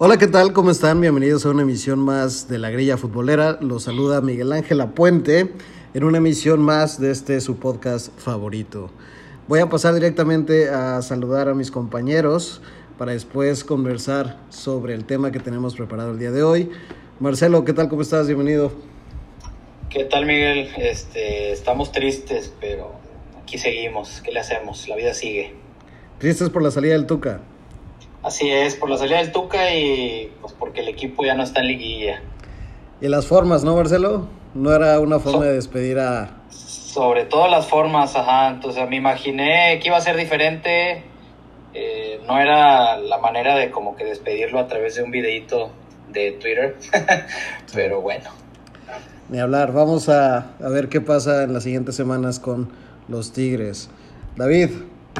Hola, ¿qué tal? ¿Cómo están? Bienvenidos a una emisión más de la grilla futbolera. Los saluda Miguel Ángel Apuente en una emisión más de este su podcast favorito. Voy a pasar directamente a saludar a mis compañeros para después conversar sobre el tema que tenemos preparado el día de hoy. Marcelo, ¿qué tal? ¿Cómo estás? Bienvenido. ¿Qué tal, Miguel? Este, estamos tristes, pero aquí seguimos. ¿Qué le hacemos? La vida sigue. Tristes por la salida del Tuca. Así es, por la salida del Tuca y pues porque el equipo ya no está en liguilla. Y las formas, ¿no, Marcelo? No era una forma de despedir a... Sobre todo las formas, ajá. Entonces me imaginé que iba a ser diferente. Eh, no era la manera de como que despedirlo a través de un videito de Twitter. Pero bueno. Ni hablar. Vamos a, a ver qué pasa en las siguientes semanas con los Tigres. David,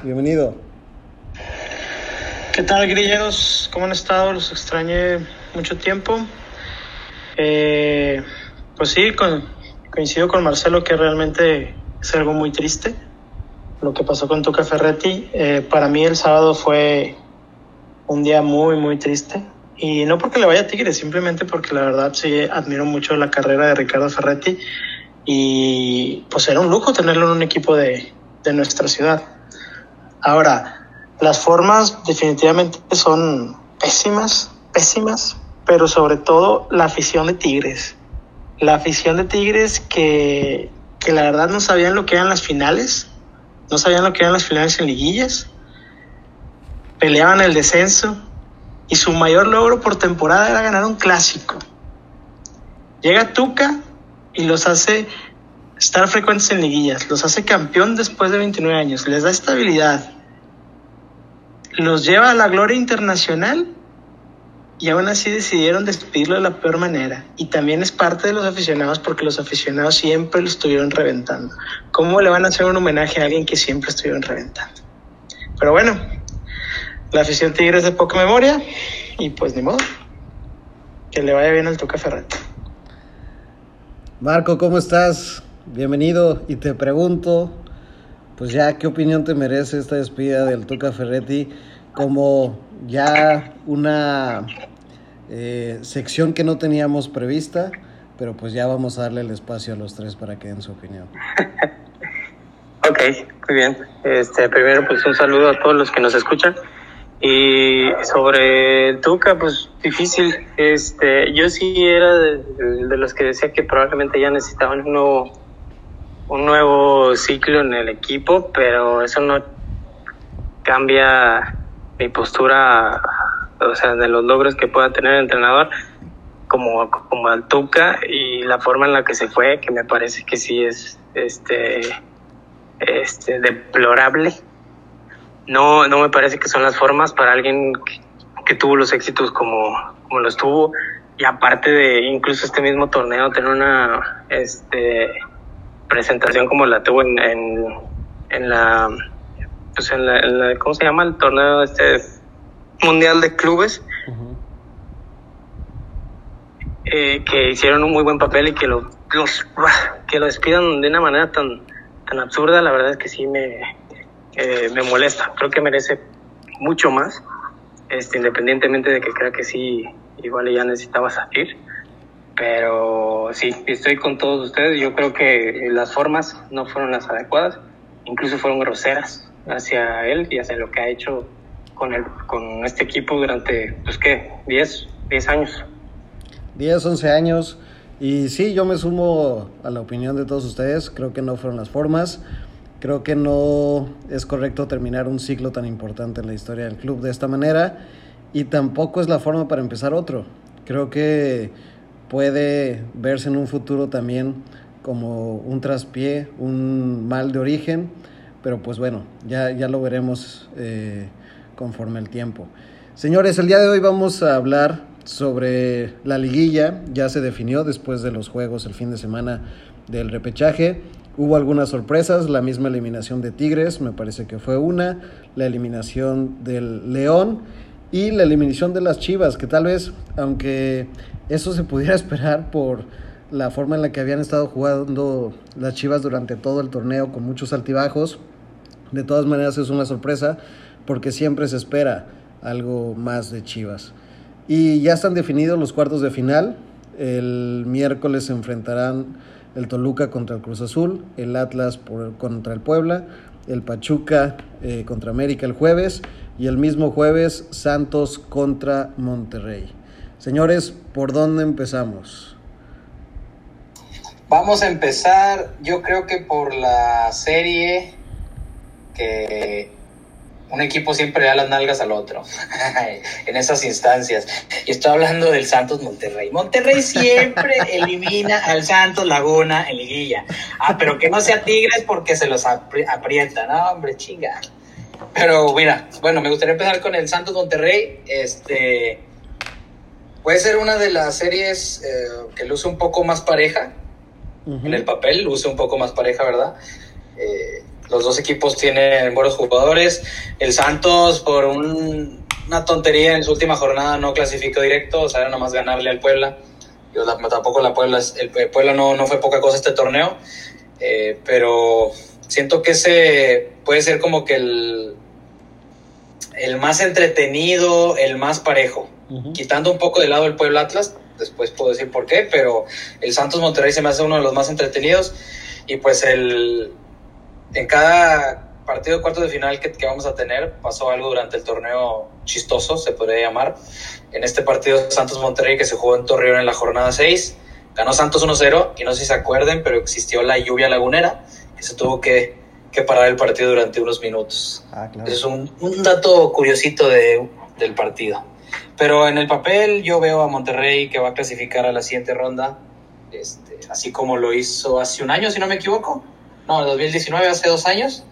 bienvenido. ¿Qué tal, grilleros? ¿Cómo han estado? Los extrañé mucho tiempo. Eh, pues sí, coincido con Marcelo que realmente es algo muy triste lo que pasó con Tuca Ferretti. Eh, para mí el sábado fue un día muy, muy triste. Y no porque le vaya a Tigres, simplemente porque la verdad sí admiro mucho la carrera de Ricardo Ferretti. Y pues era un lujo tenerlo en un equipo de, de nuestra ciudad. Ahora, las formas definitivamente son pésimas, pésimas, pero sobre todo la afición de Tigres. La afición de Tigres que, que la verdad no sabían lo que eran las finales, no sabían lo que eran las finales en liguillas, peleaban el descenso y su mayor logro por temporada era ganar un clásico. Llega Tuca y los hace estar frecuentes en liguillas, los hace campeón después de 29 años, les da estabilidad, los lleva a la gloria internacional y aún así decidieron despedirlo de la peor manera. Y también es parte de los aficionados porque los aficionados siempre lo estuvieron reventando. ¿Cómo le van a hacer un homenaje a alguien que siempre estuvieron reventando? Pero bueno, la afición tigre es de poca memoria y pues ni modo. Que le vaya bien al Tuca Ferretti. Marco, ¿cómo estás? Bienvenido y te pregunto, pues ya, ¿qué opinión te merece esta despedida del Tuca Ferretti como ya una eh, sección que no teníamos prevista, pero pues ya vamos a darle el espacio a los tres para que den su opinión. ok, muy bien. Este, primero, pues un saludo a todos los que nos escuchan. Y sobre Tuca, pues difícil. Este, yo sí era de, de los que decía que probablemente ya necesitaban un nuevo un nuevo ciclo en el equipo, pero eso no cambia mi postura, o sea, de los logros que pueda tener el entrenador como, como al Tuca y la forma en la que se fue, que me parece que sí es este, este deplorable. No, no me parece que son las formas para alguien que, tuvo los éxitos como, como los tuvo y aparte de incluso este mismo torneo tener una este presentación como la tuvo en, en, la, pues en, la, ¿cómo se llama? El torneo este mundial de clubes. Eh, que hicieron un muy buen papel y que lo, los, que lo despidan de una manera tan, tan absurda, la verdad es que sí me, eh, me molesta. Creo que merece mucho más, este, independientemente de que crea que sí, igual ya necesitaba salir. Pero sí, estoy con todos ustedes. Yo creo que las formas no fueron las adecuadas, incluso fueron groseras hacia él y hacia lo que ha hecho con, el, con este equipo durante, pues qué, 10, 10 años. 10, 11 años. Y sí, yo me sumo a la opinión de todos ustedes. Creo que no fueron las formas. Creo que no es correcto terminar un ciclo tan importante en la historia del club de esta manera. Y tampoco es la forma para empezar otro. Creo que puede verse en un futuro también como un traspié, un mal de origen, pero pues bueno, ya, ya lo veremos eh, conforme el tiempo. Señores, el día de hoy vamos a hablar sobre la liguilla, ya se definió después de los juegos el fin de semana del repechaje. Hubo algunas sorpresas, la misma eliminación de Tigres, me parece que fue una, la eliminación del León y la eliminación de las Chivas, que tal vez, aunque eso se pudiera esperar por la forma en la que habían estado jugando las Chivas durante todo el torneo con muchos altibajos. De todas maneras es una sorpresa porque siempre se espera algo más de Chivas. Y ya están definidos los cuartos de final. El miércoles se enfrentarán el Toluca contra el Cruz Azul, el Atlas contra el Puebla, el Pachuca eh, contra América el jueves y el mismo jueves Santos contra Monterrey. Señores, ¿por dónde empezamos? Vamos a empezar, yo creo que por la serie que un equipo siempre da las nalgas al otro en esas instancias. Y estoy hablando del Santos Monterrey. Monterrey siempre elimina al Santos Laguna en liguilla. Ah, pero que no sea Tigres porque se los aprieta. No, hombre, chinga. Pero mira, bueno, me gustaría empezar con el Santos Monterrey. Este puede ser una de las series eh, que luce un poco más pareja. En el papel luce un poco más pareja, ¿verdad? Eh, los dos equipos tienen buenos jugadores. El Santos, por una tontería en su última jornada, no clasificó directo, o sea, era nomás ganarle al Puebla. Yo, tampoco la Puebla, el Puebla no, no fue poca cosa este torneo, eh, pero siento que ese puede ser como que el, el más entretenido, el más parejo. Quitando un poco de lado el Puebla Atlas, después puedo decir por qué, pero el Santos Monterrey se me hace uno de los más entretenidos. Y pues el, en cada partido de cuartos de final que, vamos a tener pasó algo durante el torneo chistoso, se podría llamar. En este partido Santos Monterrey que se jugó en Torreón en la jornada 6, ganó Santos 1-0 y no sé si se acuerden, pero existió la lluvia lagunera que se tuvo que, que parar el partido durante unos minutos. Ah, es un, un, dato curiosito de, del partido. Pero en el papel yo veo a Monterrey que va a clasificar a la siguiente ronda, este, así como lo hizo hace un año, si no me equivoco no, en 2019, hace dos años,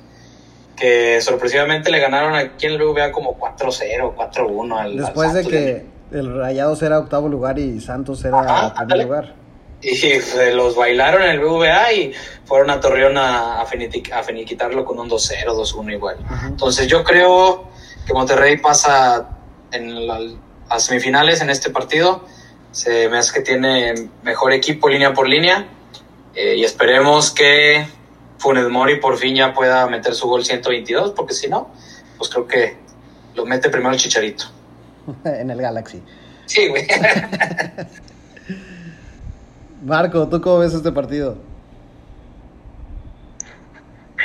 que sorpresivamente le ganaron aquí en el BVA como 4-0, 4-1 al Después de que el Rayados era octavo lugar y Santos era primer lugar. Y se los bailaron en el BVA y fueron a Torreón a, a, finiquitarlo con un 2-0, 2-1 igual. Entonces yo creo que Monterrey pasa en las semifinales en este partido. Se me hace que tiene mejor equipo línea por línea. Eh, y esperemos que Funes Mori por fin ya pueda meter su gol 122, porque si no, pues creo que lo mete primero el Chicharito. en el Galaxy. Sí, güey. Marco, ¿tú cómo ves este partido?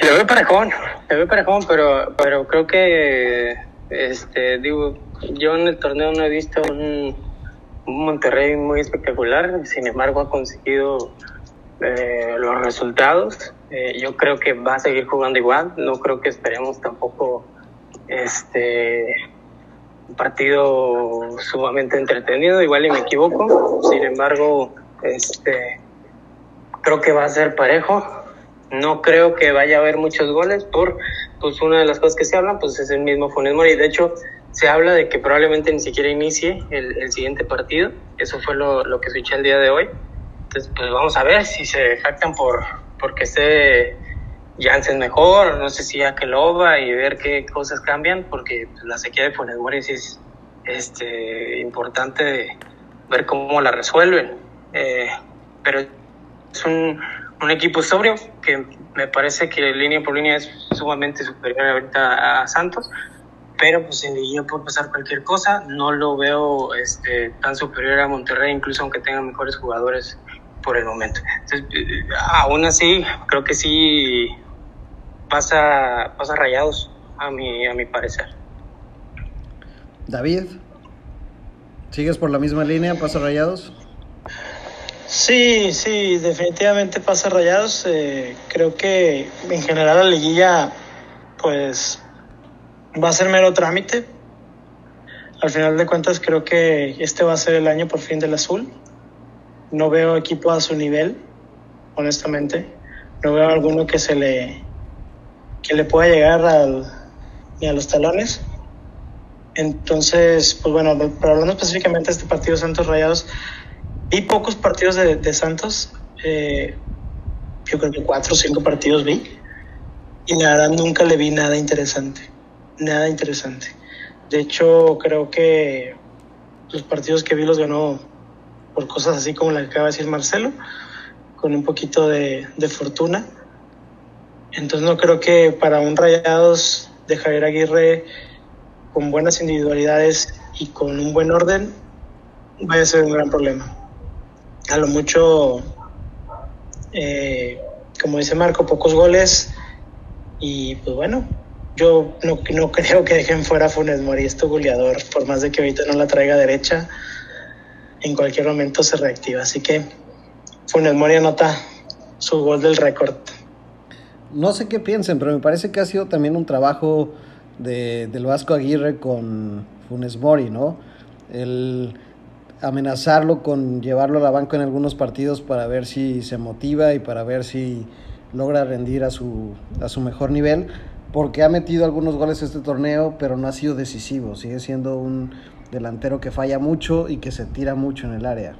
Lo veo parejón, lo veo parejón, pero, pero creo que, este, digo, yo en el torneo no he visto un, un Monterrey muy espectacular, sin embargo ha conseguido eh, los resultados. Eh, yo creo que va a seguir jugando igual. No creo que esperemos tampoco este un partido sumamente entretenido. Igual y me equivoco. Sin embargo, este creo que va a ser parejo. No creo que vaya a haber muchos goles por pues una de las cosas que se hablan pues es el mismo Funes Mori. De hecho, se habla de que probablemente ni siquiera inicie el, siguiente partido. Eso fue lo, lo que escuché el día de hoy. Entonces, pues vamos a ver si se jactan por porque esté Janssen mejor, no sé si Akeloba y ver qué cosas cambian, porque pues, la sequía de Funes Mori es este, importante ver cómo la resuelven. Eh, pero es un, un, equipo sobrio que me parece que línea por línea es sumamente superior ahorita a Santos, pero pues en Liguilla puede pasar cualquier cosa. No lo veo este, tan superior a Monterrey, incluso aunque tenga mejores jugadores por el momento. Entonces, eh, aún así, creo que sí pasa, pasa rayados, a mi, a mi parecer. David, ¿sigues por la misma línea, pasa rayados? Sí, sí, definitivamente pasa rayados. Eh, creo que en general la liguilla, pues, va a ser mero trámite. Al final de cuentas, creo que este va a ser el año por fin del azul. No veo equipo a su nivel, honestamente. No veo alguno que se le que le pueda llegar al, ni a los talones. Entonces, pues bueno, pero hablando específicamente de este partido Santos Rayados, vi pocos partidos de, Santos. Eh, yo creo que cuatro o cinco partidos vi. Y la verdad nunca le vi nada interesante. Nada interesante. De hecho, creo que los partidos que vi los ganó por cosas así como la que acaba de decir Marcelo, con un poquito de, fortuna. Entonces no creo que para un Rayados de Javier Aguirre con buenas individualidades y con un buen orden vaya a ser un gran problema. A lo mucho, eh, como dice Marco, pocos goles y pues bueno, yo no, no creo que dejen fuera a Funes Mori, este goleador, por más de que ahorita no la traiga derecha, en cualquier momento se reactiva. Así que Funes Mori anota su gol del récord. No sé qué piensen, pero me parece que ha sido también un trabajo de, del Vasco Aguirre con Funes Mori, ¿no? El amenazarlo con llevarlo a la banca en algunos partidos para ver si se motiva y para ver si logra rendir a su, a su mejor nivel, porque ha metido algunos goles este torneo, pero no ha sido decisivo, sigue siendo un delantero que falla mucho y que se tira mucho en el área.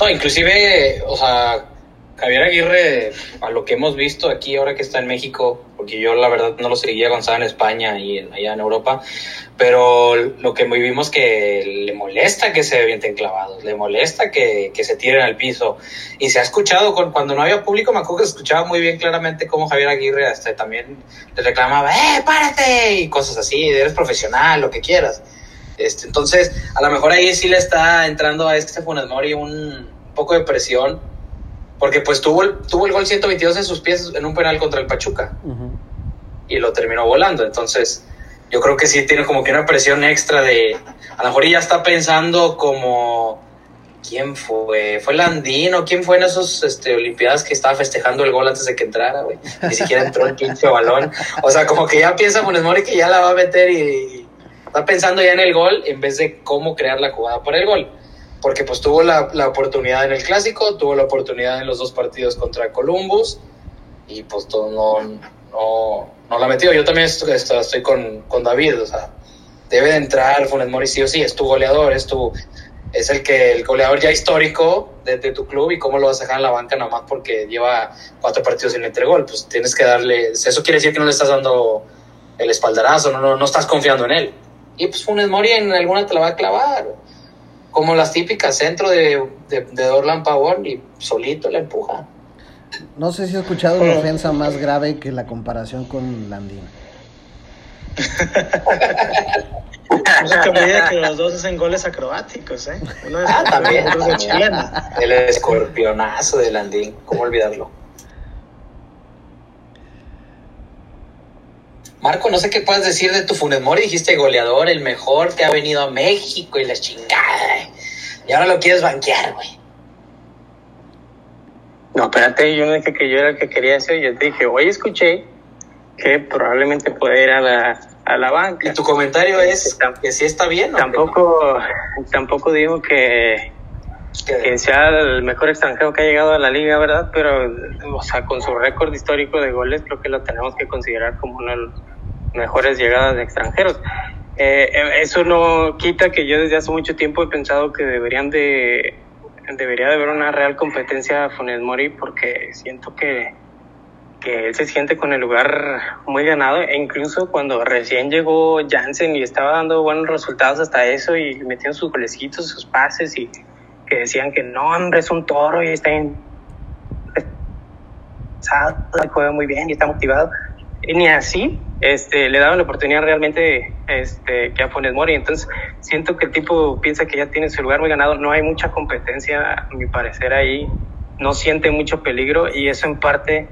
No, inclusive, o sea, Javier Aguirre, a lo que hemos visto aquí ahora que está en México, porque yo la verdad no lo seguía cuando estaba en España y allá en Europa, pero lo que vimos que le molesta que se avienten clavados, le molesta que, que se tiren al piso. Y se ha escuchado, con, cuando no había público, me acuerdo que se escuchaba muy bien claramente cómo Javier Aguirre hasta también le reclamaba, ¡eh, párate! Y cosas así, eres profesional, lo que quieras. Este, entonces, a lo mejor ahí sí le está entrando a este Funes Mori un poco de presión porque pues tuvo el, tuvo el gol 122 en sus pies en un penal contra el Pachuca. Y lo terminó volando. Entonces, yo creo que sí tiene como que una presión extra de... A lo mejor ya está pensando como... ¿Quién fue? ¿Fue Landino? ¿Quién fue en esos este, Olimpiadas que estaba festejando el gol antes de que entrara, güey? Ni siquiera entró el pinche balón. O sea, como que ya piensa Funes Mori que ya la va a meter y está pensando ya en el gol en vez de cómo crear la jugada para el gol porque pues tuvo la, la, oportunidad en el clásico, tuvo la oportunidad en los dos partidos contra Columbus y pues todo no, no, no la metió. Yo también estoy, estoy con, con, David, o sea, debe de entrar Funes Mori sí o sí, es tu goleador, es tu es el que el goleador ya histórico de, tu club y cómo lo vas a dejar en la banca nada más porque lleva cuatro partidos sin meter gol, pues tienes que darle, eso quiere decir que no le estás dando el espaldarazo, no, no, no estás confiando en él. Y pues Funes Mori en alguna te la va a clavar como las típicas, centro de, de, de Dorlan Pavón y solito la empuja. No sé si he escuchado una ofensa más grave que la comparación con Landín. Eso que me que los dos hacen goles acrobáticos, ¿eh? Uno es ah, también. El escorpionazo de Landín, ¿cómo olvidarlo? Marco, no sé qué puedes decir de tu Funes Mori. Dijiste goleador, el mejor que ha venido a México y la chingada. Y ahora lo quieres banquear, güey. No, espérate, yo no dije que yo era el que quería eso. Yo te dije, hoy escuché que probablemente puede ir a la, a la banca. ¿Y tu comentario es que sí está bien? ¿o tampoco, tampoco digo que, que sea el mejor extranjero que ha llegado a la liga, ¿verdad? Pero, o sea, con su récord histórico de goles, creo que lo tenemos que considerar como uno de los mejores llegadas de extranjeros. Eh, eh, eso no quita que yo desde hace mucho tiempo he pensado que deberían de debería de haber una real competencia a Funes Mori porque siento que, que él se siente con el lugar muy ganado e incluso cuando recién llegó Jansen y estaba dando buenos resultados hasta eso y metiendo sus golecitos, sus pases y que decían que no, hombre, es un toro y está en juega muy bien y está motivado ni así este, le daban la oportunidad realmente este, que a Funes Mori. Entonces, siento que el tipo piensa que ya tiene su lugar muy ganado. No hay mucha competencia, a mi parecer, ahí. No siente mucho peligro y eso en parte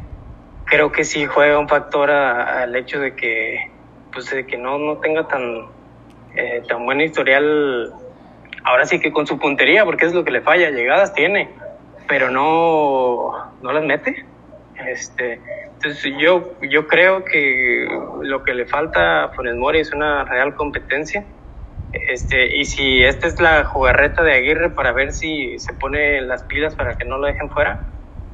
creo que sí juega un factor al hecho de que, pues, de que no, no tenga tan, eh, tan buen historial. Ahora sí que con su puntería, porque es lo que le falla. Llegadas tiene, pero no, no las mete. Este, entonces yo, yo creo que lo que le falta a Funes Mori es una real competencia. Este, y si esta es la jugarreta de Aguirre para ver si se pone las pilas para que no lo dejen fuera,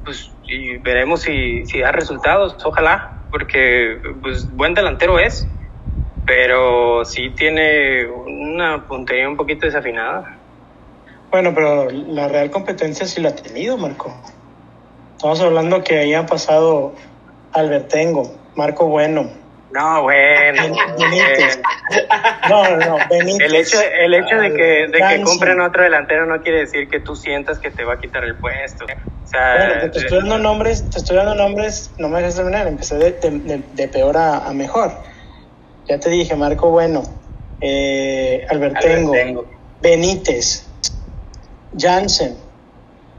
pues y veremos si, si da resultados, ojalá, porque pues buen delantero es, pero sí tiene una puntería un poquito desafinada. Bueno, pero la real competencia sí la ha tenido, Marco. Estamos hablando que ahí han pasado Albertengo, Marco Bueno. No, bueno. Benítez. No, no, Benítez. El hecho, el hecho de que, de que compren otro delantero no quiere decir que tú sientas que te va a quitar el puesto. O sea, bueno, te, estoy dando nombres, te estoy dando nombres, no me dejes terminar, empecé de, de, de peor a, a, mejor. Ya te dije, Marco Bueno, eh, Albertengo, Albertengo. Benítez, Jansen,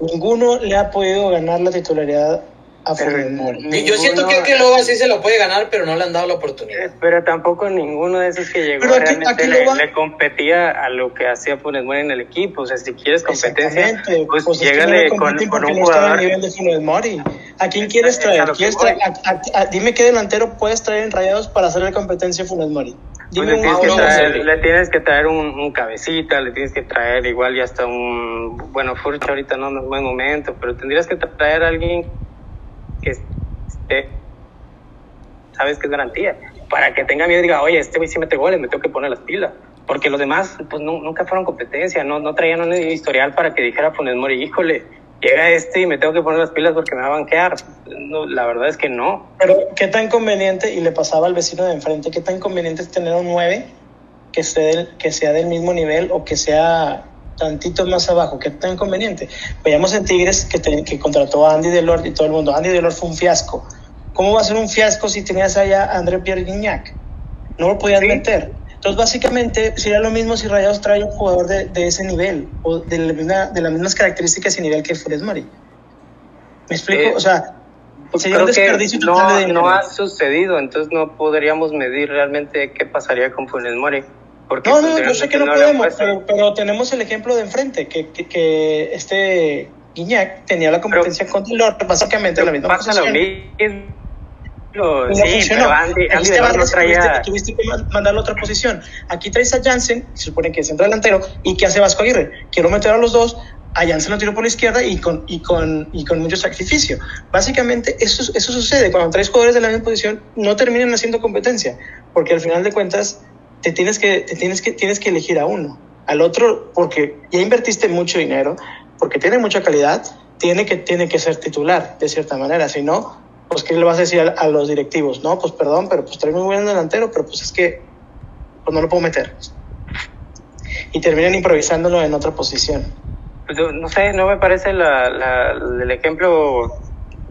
ninguno le ha podido ganar la titularidad a Yo siento que, que luego sí se lo puede ganar, pero no le han dado la oportunidad. Pero tampoco ninguno de esos que llegó Pero aquí- realmente aquí le, lo va- le competía a lo que hacía Funes Mori en el equipo. O sea, si quieres competencia, pues, pues, es que llégale no con, con un no jugador. nivel de Funes Mori. ¿A quién quieres Es traer? ¿Quieres traer a- a- a- dime qué delantero puedes traer en Rayados para hacerle competencia a Funes Mori. Pues Dime le, un tienes que traer, le tienes que traer un, un cabecita, le tienes que traer igual ya hasta un... Bueno, Furch ahorita no no es buen momento, pero tendrías que traer a alguien que esté... ¿Sabes qué es garantía? Para que tenga miedo y diga, oye, este güey sí mete goles, me tengo que poner las pilas. Porque los demás, pues nu- nunca fueron competencia, no, no traían un historial para que dijera Funes Mori, híjole, llega este y me tengo que poner las pilas porque me va a banquear. La verdad es que no. Pero qué tan conveniente, y le pasaba al vecino de enfrente, qué tan conveniente es tener un 9 que, esté del- que sea del mismo nivel o que sea tantito más abajo, qué tan conveniente. Veíamos en Tigres que, te- que contrató a Andy Delort y todo el mundo, Andy Delort fue un fiasco. ¿Cómo va a ser un fiasco si tenías allá a André Pierre Guignac? No lo podías Sí. meter. Entonces, básicamente, sería lo mismo si Rayados trae un jugador de, de ese nivel o de, la misma- de las mismas características y nivel que Funes Mori. ¿Me explico? Eh, o sea, sería un que desperdicio total de no, dinero. no ha sucedido, entonces no podríamos medir realmente qué pasaría con Funes Mori. Porque No, no, pues, yo sé que no podemos, pero, pero tenemos el ejemplo de enfrente, que, que, que este Guiñac tenía la competencia con Lord, básicamente en la misma pasa lo posición. mismo. y no sí, funcionó. pero Andy, Aquí Andy tuviste, que man- mandarle a otra posición. Aquí traes a Jansen, se supone que es centro delantero, y ¿qué hace Vasco Aguirre? Quiero meter a los dos, a Jansen lo tiro por la izquierda y con, y con, y con mucho sacrificio. Básicamente eso, eso sucede, cuando traes jugadores de la misma posición, no terminan haciendo competencia, porque al final de cuentas te tienes que, te tienes que, tienes que elegir a uno. Al otro, porque ya invertiste mucho dinero, porque tiene mucha calidad, tiene que, tiene que ser titular, de cierta manera, si no, pues ¿qué le vas a decir a, a los directivos? No, pues perdón, pero pues trae muy buen delantero, pero pues es que pues no lo puedo meter. Y terminan improvisándolo en otra posición. Pues, no sé, no me parece la, la- el ejemplo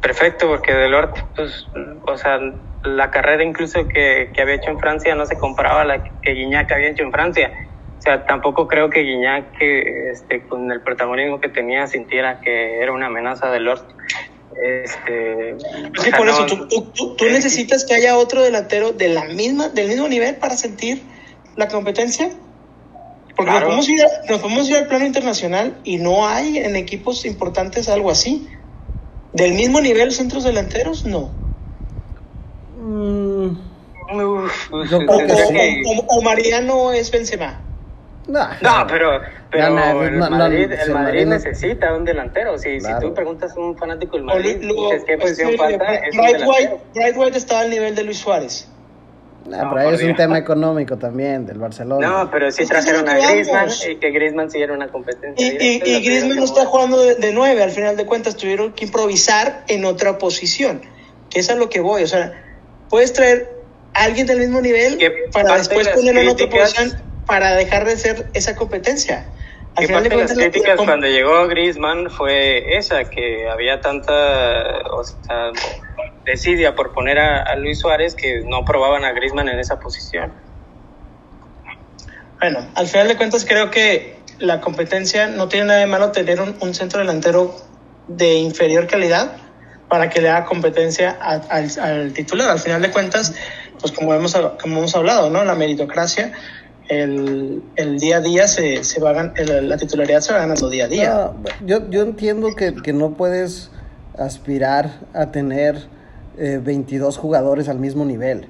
perfecto, porque Delort, pues, o sea, la carrera incluso que, que había hecho en Francia no se comparaba a la que Guiñac había hecho en Francia. O sea, tampoco creo que Guiñac, que, este, con el protagonismo que tenía, sintiera que era una amenaza de Delort. Este, Es o que por eso tú, tú- tú- tú necesitas que haya otro delantero de la misma, del mismo nivel para sentir la competencia. Porque Claro. nos, podemos ir a- nos podemos ir al plano internacional y no hay en equipos importantes algo así. Del mismo nivel centros delanteros, no. Mm, Uf, pues, Yo O, creo que es o- sí. o- o Mariano es Benzema. nah, No, pero, pero No, no, el no, no, Madrid, no, el el Madrid Madrid no- necesita un delantero. Si, Claro. si tú preguntas a un fanático del Madrid, dices, ¿qué es posición falta? Es Bright. White, Bright White estaba al nivel de Luis Suárez. nah, No, pero ahí es un tema económico también del Barcelona. No, pero sí trajeron lo a Griezmann y que Griezmann siguiera una competencia. Y, y, lo Griezmann no está jugando de, de nueve, al final de cuentas tuvieron que improvisar en otra posición, que es a lo que voy, o sea, puedes traer a alguien del mismo nivel para después de las ponerlo en otra posición para dejar de ser esa competencia. Al final parte de las cuentas, la- críticas la- cuando llegó Griezmann fue esa, que había tanta o sea, desidia por poner a, a Luis Suárez que no probaban a Griezmann en esa posición. Bueno, al final de cuentas creo que la competencia no tiene nada de malo tener un, un centro delantero de inferior calidad para que le haga competencia a- al, titular. Al final de cuentas, pues como hemos, como hemos hablado, ¿no? La meritocracia, el, el día a día se, se va gan- el- la titularidad se va ganando día a día. Yo, yo entiendo que, que no puedes aspirar a tener eh, 22 jugadores al mismo nivel,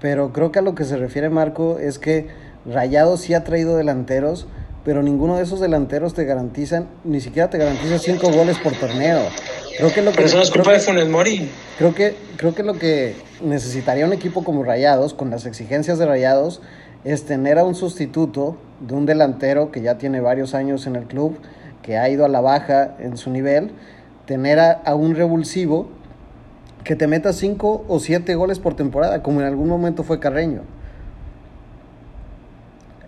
pero creo que a lo que se refiere Marco es que Rayados sí ha traído delanteros, pero ninguno de esos delanteros te garantizan, ni siquiera te garantiza 5 goles por torneo. Creo que lo que Pero eso no es creo culpa de que- Funes Mori. Creo que, creo que lo que necesitaría un equipo como Rayados, con las exigencias de Rayados, es tener a un sustituto de un delantero que ya tiene varios años en el club, que ha ido a la baja en su nivel, tener a, a un revulsivo que te meta 5 o 7 goles por temporada, como en algún momento fue Carreño.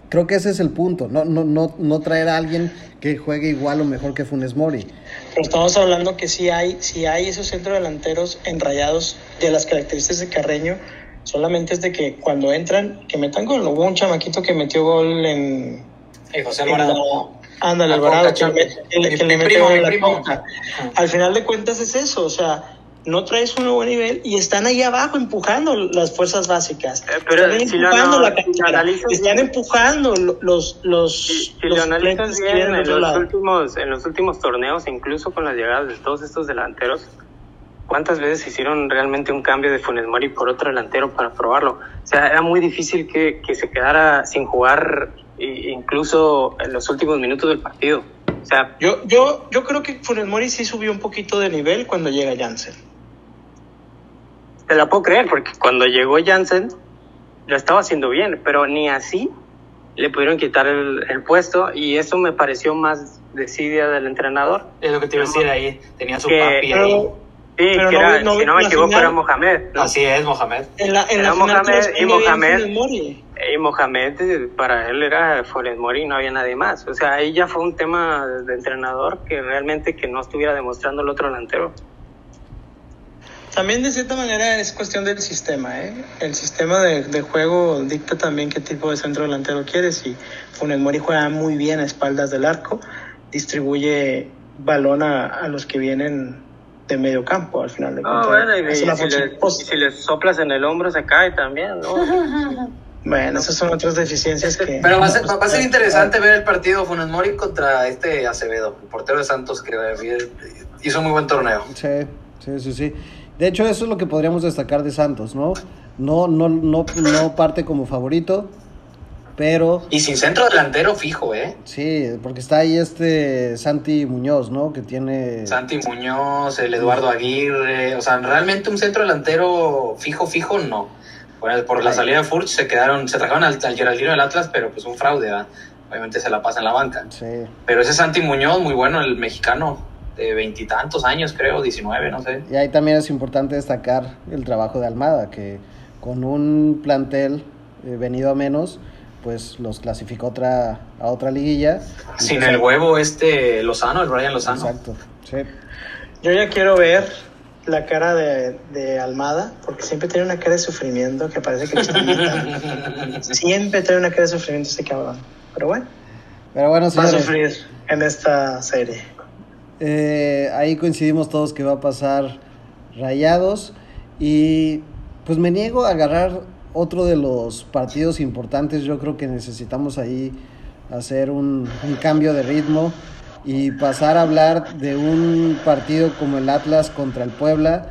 Creo que ese es el punto, no, no, no, no traer a alguien que juegue igual o mejor que Funes Mori. Pero estamos hablando que si hay, si hay esos centros delanteros enrayados de las características de Carreño, solamente es de que cuando entran, que metan gol. Hubo un chamaquito que metió gol en, Y José Alvarado. Ándale, La Alvarado, que, le- que Mi- le primo, mi. Al final de cuentas es eso, o sea, no traes un buen nivel y están ahí abajo empujando las fuerzas básicas. Eh, pero están si empujando la si cantera, analizas están bien- empujando lo- los los Si, si los lo analizas bien, en los, lado. últimos, en los últimos torneos, incluso con las llegadas de todos estos delanteros, ¿cuántas veces hicieron realmente un cambio de Funes Mori por otro delantero para probarlo? O sea, era muy difícil que, que se quedara sin jugar incluso en los últimos minutos del partido. O sea, Yo, yo, yo creo que Funes Mori sí subió un poquito de nivel cuando llega Jansen. Te la puedo creer, porque cuando llegó Jansen lo estaba haciendo bien, pero ni así le pudieron quitar el, el puesto y eso me pareció más desidia del entrenador. Es lo que te iba a decir ahí. Tenía su Que- papi ahí. Sí, Pero que no- era, no- si no me equivoco final- era Mohamed. ¿no? Así es, Mohamed. En la, en Era la Mohamed, y Mohamed-. Y Mohamed, para él era Funes Mori, no había nadie más. O sea, ahí ya fue un tema de entrenador que realmente que no estuviera demostrando el otro delantero. También de cierta manera es cuestión del sistema, ¿eh? El sistema de, de juego dicta también qué tipo de centro delantero quieres y Funes Mori juega muy bien a espaldas del arco, distribuye balón a, a los que vienen de medio campo al final de No, cuentas. bueno, y, y si le, post. y si le soplas en el hombro se cae también, ¿no? Bueno, esas son otras deficiencias que... Pero va a, ser, va a ser interesante ver el partido Funes Mori contra este Acevedo, el portero de Santos, que eh, hizo muy buen torneo. Sí, sí, sí, sí. De hecho, eso es lo que podríamos destacar de Santos, ¿no? No, no, no, no parte como favorito, pero Y sin centro delantero fijo, ¿eh? sí, porque está ahí este Santi Muñoz, ¿no? Que tiene... Santi Muñoz, el Eduardo Aguirre, o sea, realmente un centro delantero fijo, fijo, no. Por, por la salida de Furch se quedaron, se trajeron al, al Geraldino del Atlas, pero pues un fraude, ¿verdad? Obviamente se la pasa en la banca. Sí, Pero ese Santi Muñoz, muy bueno, el mexicano, de veintitantos años, creo, 19, no sé. y ahí también es importante destacar el trabajo de Almada, que con un plantel eh, venido a menos, pues los clasificó otra, a otra liguilla. Sin pues, el huevo este Lozano, el Brian Lozano. Exacto, sí. Yo ya quiero ver la cara de, de Almada, porque siempre tiene una cara de sufrimiento que parece que lo. Siempre tiene una cara de sufrimiento ese cabrón. Pero bueno, Pero bueno, va a señores, sufrir en esta serie. Eh, ahí coincidimos todos que va a pasar Rayados y pues me niego a agarrar otro de los partidos importantes. Yo creo que necesitamos ahí hacer un, un cambio de ritmo y pasar a hablar de un partido como el Atlas contra el Puebla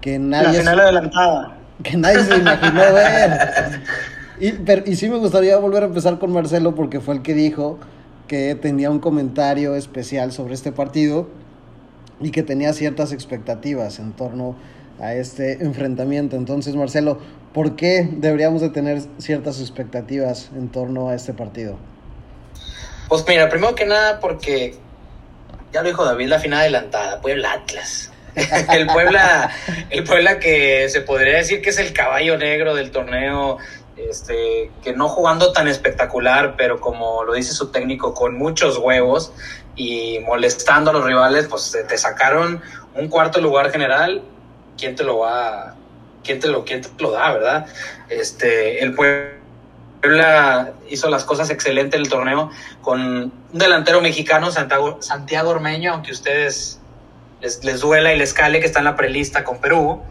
que La nadie, final adelantada. que nadie se imaginó ver. Y, pero, y sí me gustaría volver a empezar con Marcelo porque fue el que dijo que tenía un comentario especial sobre este partido y que tenía ciertas expectativas en torno a este enfrentamiento. Entonces, Marcelo, ¿por qué deberíamos de tener ciertas expectativas en torno a este partido? Pues mira, primero que nada, porque ya lo dijo David, la final adelantada, Puebla Atlas. el Puebla, el Puebla que se podría decir que es el caballo negro del torneo, este, que no jugando tan espectacular, pero como lo dice su técnico, con muchos huevos y molestando a los rivales, pues te, te sacaron un cuarto lugar general. ¿Quién te lo va, quién te lo, quién te lo da, verdad? Este, el Puebla hizo las cosas excelentes en el torneo con un delantero mexicano, Santiago, Santiago Ormeño, aunque ustedes les, les duela y les cale que está en la prelista con Perú.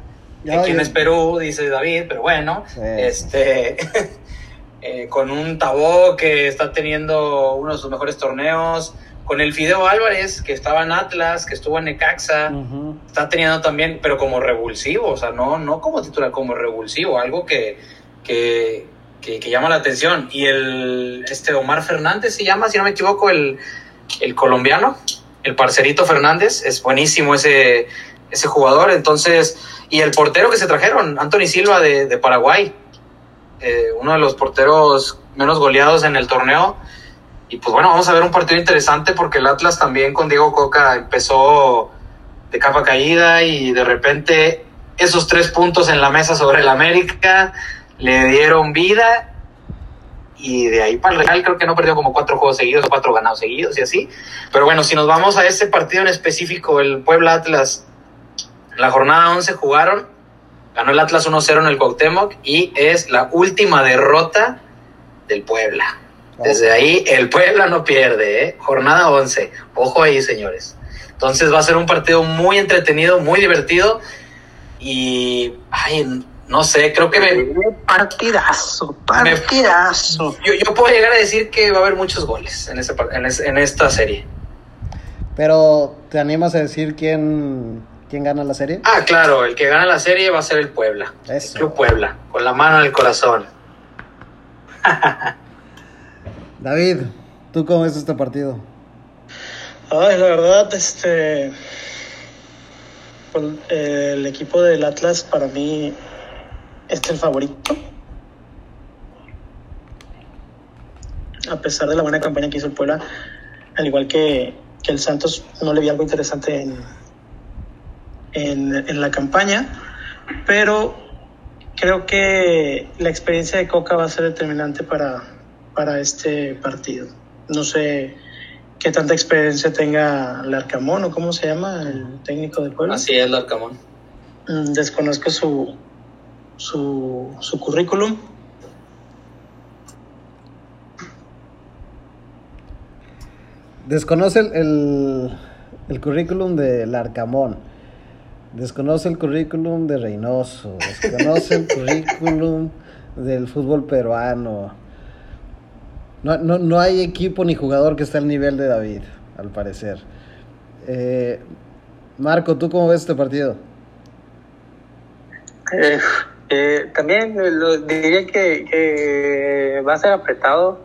Ya, ¿Quién ya. es Perú? Dice David, pero bueno, Sí. este, eh, con un Tabó que está teniendo uno de sus mejores torneos, con el Fideo Álvarez, que estaba en Atlas, que estuvo en Necaxa, está teniendo también, pero como revulsivo, o sea, no, no como titular, como revulsivo, algo que, que, que, que llama la atención. Y el este Omar Fernández se llama, si no me equivoco, el, el colombiano, el parcerito Fernández, es buenísimo ese, ese jugador. Entonces, y el portero que se trajeron, Anthony Silva de, Paraguay, eh, uno de los porteros menos goleados en el torneo. Y pues bueno, vamos a ver un partido interesante porque el Atlas también con Diego Coca empezó de capa caída y de repente esos tres puntos en la mesa sobre el América le dieron vida y de ahí para el Real creo que no perdió como cuatro juegos seguidos o cuatro ganados seguidos y así. Pero bueno, si nos vamos a ese partido en específico, el Puebla Atlas, la jornada 11 jugaron, ganó el Atlas 1-0 en el Cuauhtémoc y es la última derrota del Puebla. Desde ahí el Puebla no pierde, ¿eh? Jornada 11. Ojo ahí, señores. Entonces va a ser un partido muy entretenido, muy divertido y ay, no sé, creo que me partidazo, partidazo. yo, yo, puedo llegar a decir que va a haber muchos goles en, ese, en, en esta serie. Pero, ¿te animas a decir quién, quién gana la serie? Ah, claro, el que gana la serie va a ser el Puebla. El Club Puebla, con la mano en el corazón. David, ¿tú cómo ves este partido? Ay, la verdad, este. Pues, el equipo del Atlas para mí es el favorito. A pesar de la buena campaña que hizo el Puebla, al igual que, que el Santos, no le vi algo interesante en, en, en la campaña, pero creo que la experiencia de Coca va a ser determinante para, para este partido. No sé qué tanta experiencia tenga Larcamón o cómo se llama el técnico de Puebla. Así es, Larcamón. Mm, desconozco su, su, su currículum. Desconoce el, el, el currículum de Larcamón. Desconoce el currículum de Reynoso. Desconoce el currículum del fútbol peruano. No, no, no, hay equipo ni jugador que esté al nivel de David, al parecer. Eh, Marco, ¿tú cómo ves este partido? Eh, eh, también lo, diría que, va a ser apretado.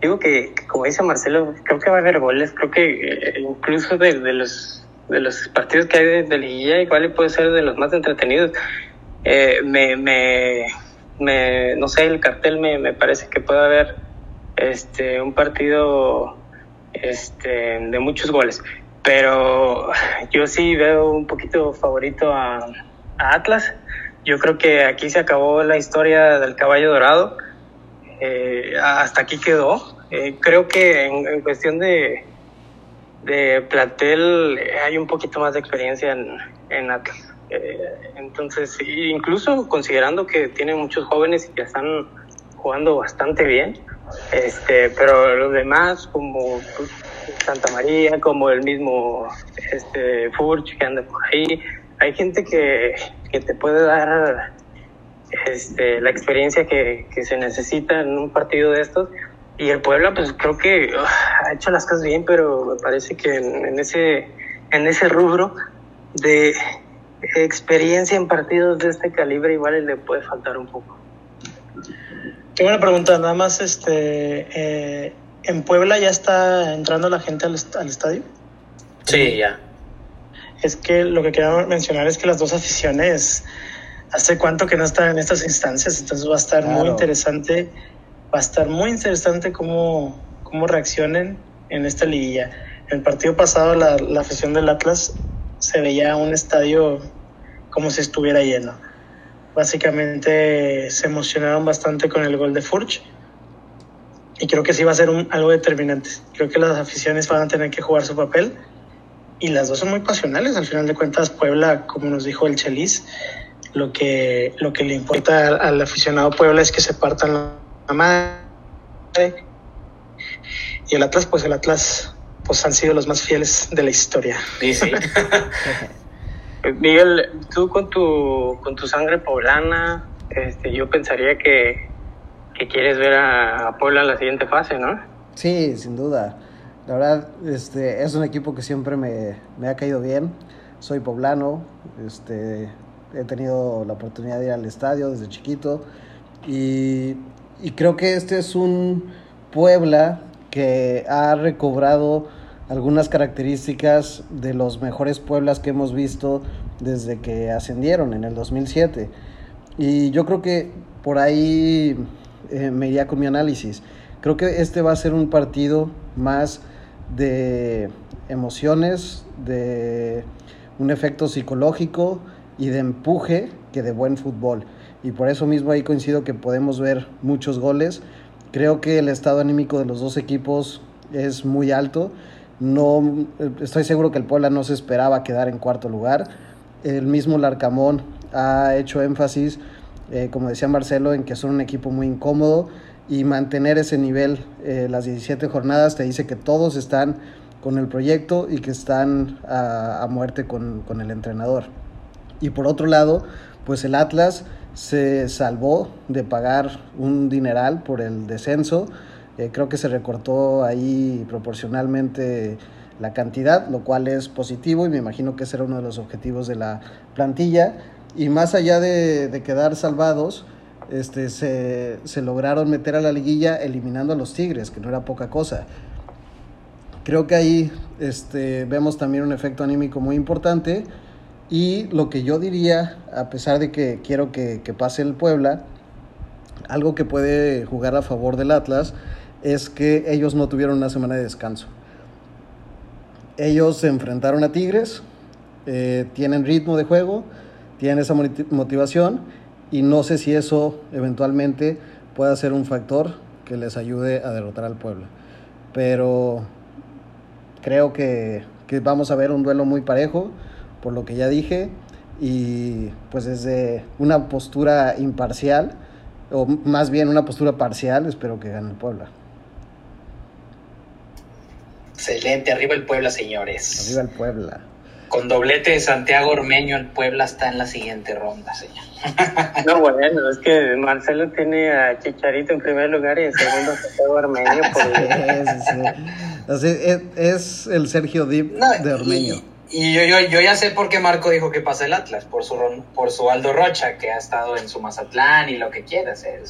Digo que, como dice Marcelo, creo que va a haber goles. Creo que eh, incluso de, los, de los partidos que hay de, de Liguilla, igual puede ser de los más entretenidos. Eh, me, me, no sé, el cartel me, me parece que puede haber este, un partido este, de muchos goles. Pero yo sí veo un poquito favorito a, Atlas. Yo creo que aquí se acabó la historia del caballo dorado. Eh, hasta aquí quedó. Eh, creo que en, cuestión de, de plantel hay un poquito más de experiencia en, en Atlas. Eh, entonces, incluso considerando que tiene muchos jóvenes y que están jugando bastante bien, este, pero los demás, como Santa María, como el mismo este, Furch que anda por ahí, hay gente que, que te puede dar este, la experiencia que, que, se necesita en un partido de estos. Y el Puebla, pues creo que uh, ha hecho las cosas bien, pero me parece que en, en, ese, en ese rubro de experiencia en partidos de este calibre, igual le puede faltar un poco. Qué buena pregunta, nada más, este, eh, ¿en Puebla ya está entrando la gente al, est al estadio? Sí, ya. Es que lo que quiero mencionar es que las dos aficiones, hace cuánto que no están en estas instancias, entonces va a estar claro. muy interesante, va a estar muy interesante cómo, cómo reaccionen en esta liguilla. El partido pasado la, la afición del Atlas se veía un estadio como si estuviera lleno. Básicamente se emocionaron bastante con el gol de Furch y creo que sí va a ser algo determinante. Creo que las aficiones van a tener que jugar su papel y las dos son muy pasionales. Al final de cuentas, Puebla, como nos dijo el Chelis, lo que, lo que le importa al, al aficionado Puebla es que se partan madre. Y el Atlas, pues el Atlas, pues han sido los más fieles de la historia. Sí, sí. Miguel, tú con tu, con tu sangre poblana, este, yo pensaría que, que quieres ver a, a, Puebla en la siguiente fase, ¿no? Sí, sin duda. La verdad, este, es un equipo que siempre me, me ha caído bien. Soy poblano, este, he tenido la oportunidad de ir al estadio desde chiquito y, y creo que este es un Puebla que ha recobrado algunas características de los mejores Pueblas que hemos visto desde que ascendieron en el 2007. Y yo creo que por ahí eh, me iría con mi análisis. Creo que este va a ser un partido más de emociones, de un efecto psicológico y de empuje que de buen fútbol. Y por eso mismo ahí coincido que podemos ver muchos goles. Creo que el estado anímico de los dos equipos es muy alto no, estoy seguro que el Puebla no se esperaba quedar en cuarto lugar. El mismo Larcamón ha hecho énfasis, eh, como decía Marcelo, en que son un equipo muy incómodo y mantener ese nivel eh, las 17 jornadas te dice que todos están con el proyecto y que están a, muerte con, con, el entrenador. Y por otro lado, pues el Atlas se salvó de pagar un dineral por el descenso. Eh, creo que se recortó ahí proporcionalmente la cantidad, lo cual es positivo y me imagino que ese era uno de los objetivos de la plantilla. Y más allá de, de quedar salvados, este, se, se, lograron meter a la liguilla eliminando a los Tigres, que no era poca cosa. Creo que ahí este, vemos también un efecto anímico muy importante. Y lo que yo diría, a pesar de que quiero que, que pase el Puebla, algo que puede jugar a favor del Atlas es que ellos no tuvieron una semana de descanso. Ellos se enfrentaron a Tigres, eh, tienen ritmo de juego, tienen esa motivación y no sé si eso eventualmente pueda ser un factor que les ayude a derrotar al pueblo. Pero creo que, que vamos a ver un duelo muy parejo, por lo que ya dije, y pues desde una postura imparcial, o más bien una postura parcial, espero que gane el Puebla. Excelente, arriba el Puebla, señores. Arriba el Puebla. Con doblete de Santiago Ormeño, el Puebla está en la siguiente ronda, señor. No, bueno, es que Marcelo tiene a Chicharito en primer lugar y en segundo Santiago Ormeño. Por... sí, es, el Sergio Dip de Ormeño. Y, yo, yo, yo, ya sé por qué Marco dijo que pasa el Atlas, por su, por su Aldo Rocha, que ha estado en su Mazatlán y lo que quiera hacer.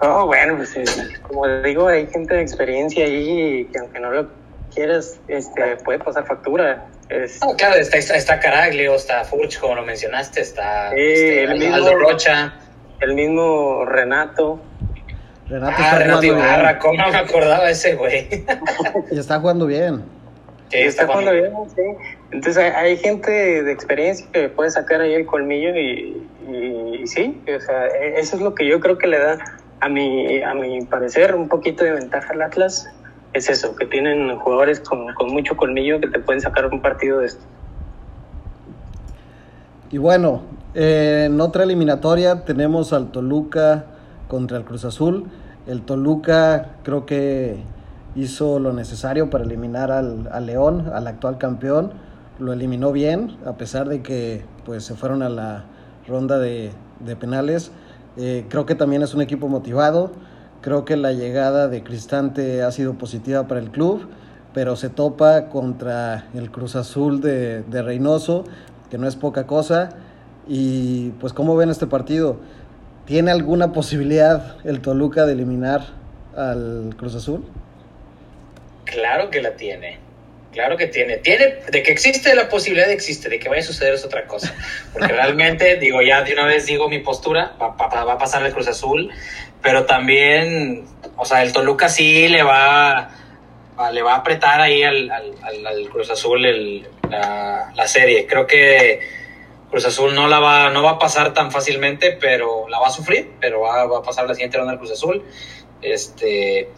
Oh, bueno, pues como digo, hay gente de experiencia ahí que aunque no lo quieras, este, puede pasar factura. No, claro, está, está, Caraglio, está Furch, como lo mencionaste, está este, el mismo, Aldo Rocha. El mismo Renato. Renato ah, Renato Ibarra, ¿cómo no me acordaba ese güey? y está jugando bien. Sí, está, jugando bien, sí. Entonces hay, gente de experiencia que puede sacar ahí el colmillo y, y, sí, o sea, e, eso es lo que yo creo que le da a mi, a mi parecer un poquito de ventaja al Atlas es eso, que tienen jugadores con, mucho colmillo que te pueden sacar un partido de esto. Y bueno, en otra eliminatoria tenemos al Toluca contra el Cruz Azul. El Toluca creo que hizo lo necesario para eliminar al, León, al actual campeón. Lo eliminó bien, a pesar de que pues, se fueron a la ronda de, penales. Eh, creo que también es un equipo motivado Creo que la llegada de Cristante ha sido positiva para el club, pero se topa contra el Cruz Azul de, de Reynoso, que no es poca cosa. Y pues, ¿cómo ven este partido? ¿Tiene alguna posibilidad el Toluca de eliminar al Cruz Azul? Claro que la tiene. Claro que tiene. Tiene, de que existe la posibilidad, existe. De que vaya a suceder es otra cosa. Porque realmente, digo, ya de una vez digo mi postura, va, va a pasar el Cruz Azul pero también, o sea, el Toluca sí le va, le va a apretar ahí al, al, Cruz Azul el, la, serie. Creo que Cruz Azul no la va, no va a pasar tan fácilmente, pero la va a sufrir, pero va, a pasar la siguiente ronda al Cruz Azul. Este,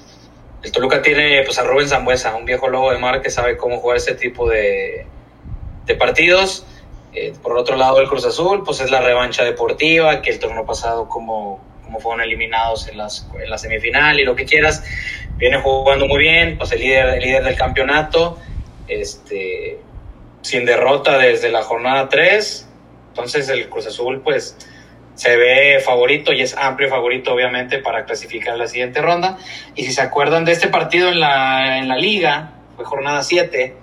el Toluca tiene pues a Rubén Zambuesa, un viejo lobo de mar que sabe cómo jugar ese tipo de, partidos. Eh, por otro lado, el Cruz Azul, pues es la revancha deportiva, que el torneo pasado como como fueron eliminados en, las, en la semifinal y lo que quieras. Viene jugando muy bien, pues el líder, el líder del campeonato, este, sin derrota desde la jornada 3. Entonces el Cruz Azul pues se ve favorito y es amplio favorito obviamente para clasificar la siguiente ronda. Y si se acuerdan de este partido en la, en la liga, fue jornada 7,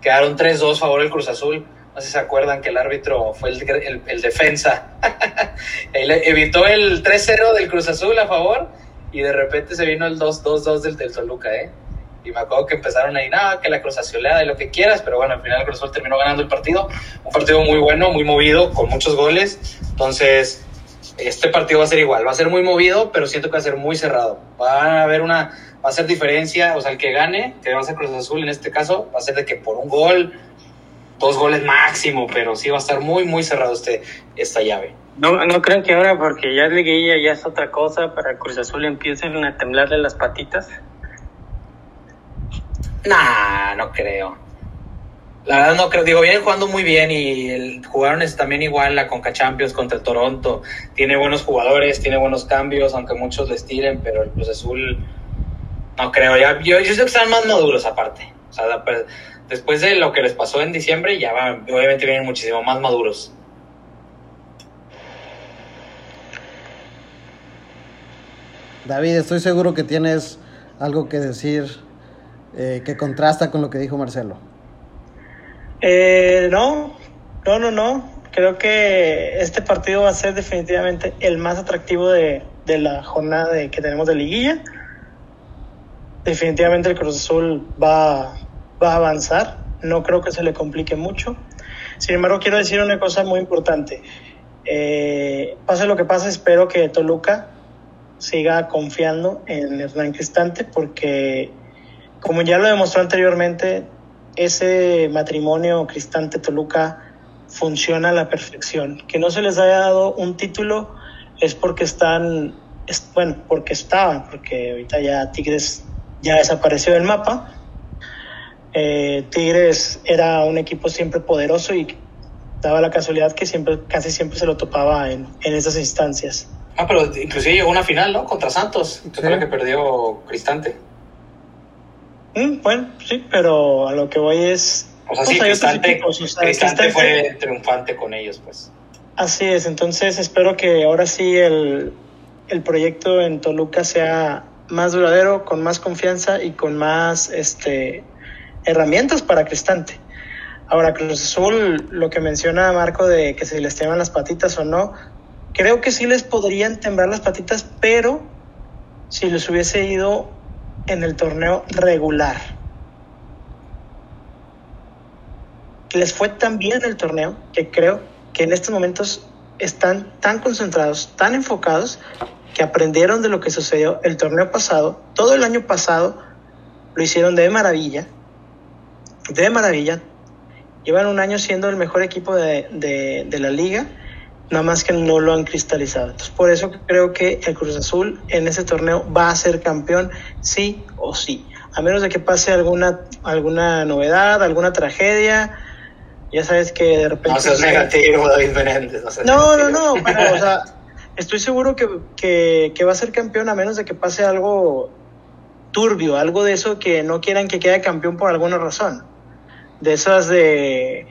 quedaron 3-2 favor del Cruz Azul no sé si se acuerdan que el árbitro fue el, el, defensa. evitó el 3-0 del Cruz Azul a favor y de repente se vino el 2-2-2 del, del, Toluca, ¿eh? Y me acuerdo que empezaron ahí, nada, que la Cruz Azuleada y lo que quieras, pero bueno, al final el Cruz Azul terminó ganando el partido. Un partido muy bueno, muy movido, con muchos goles. Entonces, este partido va a ser igual, va a ser muy movido, pero siento que va a ser muy cerrado. Va a haber una, va a ser diferencia, o sea, el que gane, que va a ser Cruz Azul en este caso, va a ser de que por un gol, dos goles máximo, pero sí va a estar muy, muy cerrado este, esta llave. No, no creen que ahora, porque ya es liguilla, ya es otra cosa, para Cruz Azul empiecen a temblarle las patitas. Nah, no creo. La verdad no creo, digo, vienen jugando muy bien y el, jugaron también igual la Conca Champions contra Toronto. Tiene buenos jugadores, tiene buenos cambios, aunque muchos les tiren, pero el Cruz Azul no creo. Ya, yo, yo que están más maduros aparte. O sea, después de lo que les pasó en diciembre, ya obviamente vienen muchísimo más maduros. David, estoy seguro que tienes algo que decir eh, que contrasta con lo que dijo Marcelo. Eh, no, no, no, no. Creo que este partido va a ser definitivamente el más atractivo de, de la jornada de, que tenemos de liguilla. Definitivamente el Cruz Azul va, va a avanzar. No creo que se le complique mucho. Sin embargo, quiero decir una cosa muy importante. Eh, pase lo que pase, espero que Toluca siga confiando en Hernán Cristante porque, como ya lo demostró anteriormente, ese matrimonio Cristante-Toluca funciona a la perfección. Que no se les haya dado un título es porque están, es, bueno, porque estaban, porque ahorita ya Tigres ya desapareció del mapa. Eh, Tigres era un equipo siempre poderoso y daba la casualidad que siempre, casi siempre se lo topaba en, en esas instancias. Ah, pero inclusive llegó a una final, ¿no? Contra Santos, fue la que perdió Cristante. Mm, bueno, sí, pero a lo que voy es... O sea, sí, pues, Cristante, equipos, o sea, Cristante Cristante- fue triunfante con ellos, pues. Así es, entonces espero que ahora sí el, el proyecto en Toluca sea más duradero, con más confianza y con más este, herramientas para Cristante. Ahora, Cruz Azul, lo que menciona Marco de que si les temblan las patitas o no, creo que sí les podrían temblar las patitas, pero si les hubiese ido en el torneo regular. Les fue tan bien el torneo que creo que en estos momentos están tan concentrados, tan enfocados, que aprendieron de lo que sucedió el torneo pasado. Todo el año pasado lo hicieron de maravilla, de maravilla. Llevan un año siendo el mejor equipo de, de, de la liga, nada más que no lo han cristalizado. Entonces, por eso creo que el Cruz Azul en ese torneo va a ser campeón, sí o sí. A menos de que pase alguna, alguna novedad, alguna tragedia. Ya sabes que de repente... No seas negativo, David. No, seas No, no, negativo. no, pero, o sea, estoy seguro que, que, que va a ser campeón a menos de que pase algo turbio, algo de eso que no quieran que quede campeón por alguna razón. De esas de...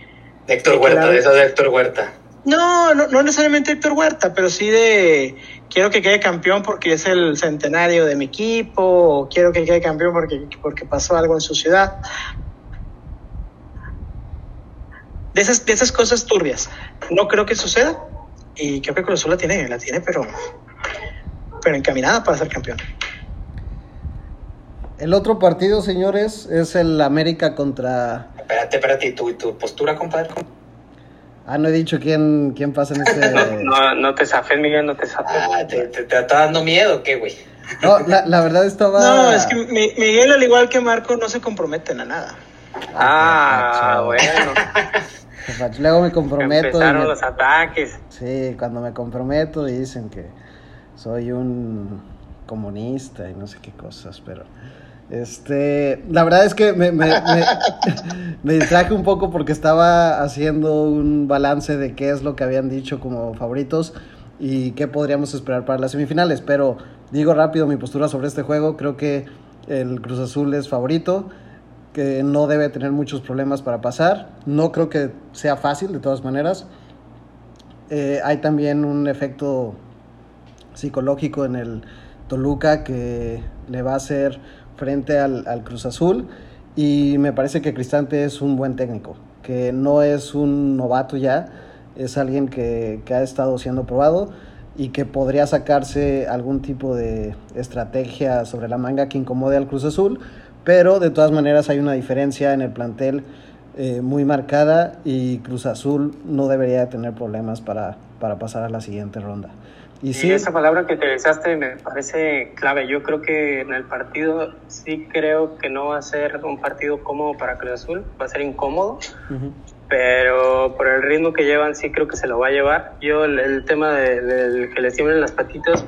De Héctor de Huerta, la- de esas de Héctor Huerta. No, no, no necesariamente Héctor Huerta, pero sí de... Quiero que quede campeón porque es el centenario de mi equipo, o quiero que quede campeón porque, porque pasó algo en su ciudad. De esas, de esas cosas turbias. No creo que suceda. Y creo que Cruz Azul la tiene, la tiene, pero, pero encaminada para ser campeón. El otro partido, señores, es el América contra... Espérate, espérate, ¿y tu, y tu postura, compadre? Ah, no he dicho quién, quién pasa en este... No, no, no te zafes, Miguel, no te zafes. Ah, ¿te, te, te está dando miedo qué, güey? No, la, la verdad estaba... No, es que Mi- Miguel, al igual que Marco, no se comprometen a nada. Ah, bueno. Luego me comprometo. y Empezaron me- los ataques. Sí, cuando me comprometo dicen que soy un comunista y no sé qué cosas, pero este, la verdad es que me, me, me- distraje un poco porque estaba haciendo un balance de qué es lo que habían dicho como favoritos y qué podríamos esperar para las semifinales, pero digo rápido mi postura sobre este juego, creo que el Cruz Azul es favorito, que no debe tener muchos problemas para pasar, no creo que sea fácil de todas maneras. Eh, hay también un efecto psicológico en el Toluca que le va a hacer frente al, al Cruz Azul y me parece que Cristante es un buen técnico, que no es un novato ya, es alguien que, que ha estado siendo probado y que podría sacarse algún tipo de estrategia sobre la manga que incomode al Cruz Azul, pero de todas maneras hay una diferencia en el plantel eh, muy marcada y Cruz Azul no debería tener problemas para, para pasar a la siguiente ronda. Y Y sí, esa palabra que utilizaste me parece clave. Yo creo que en el partido sí creo que no va a ser un partido cómodo para Cruz Azul, va a ser incómodo, pero por el ritmo que llevan sí creo que se lo va a llevar. Yo el, el tema de, que les tiemblen las patitas,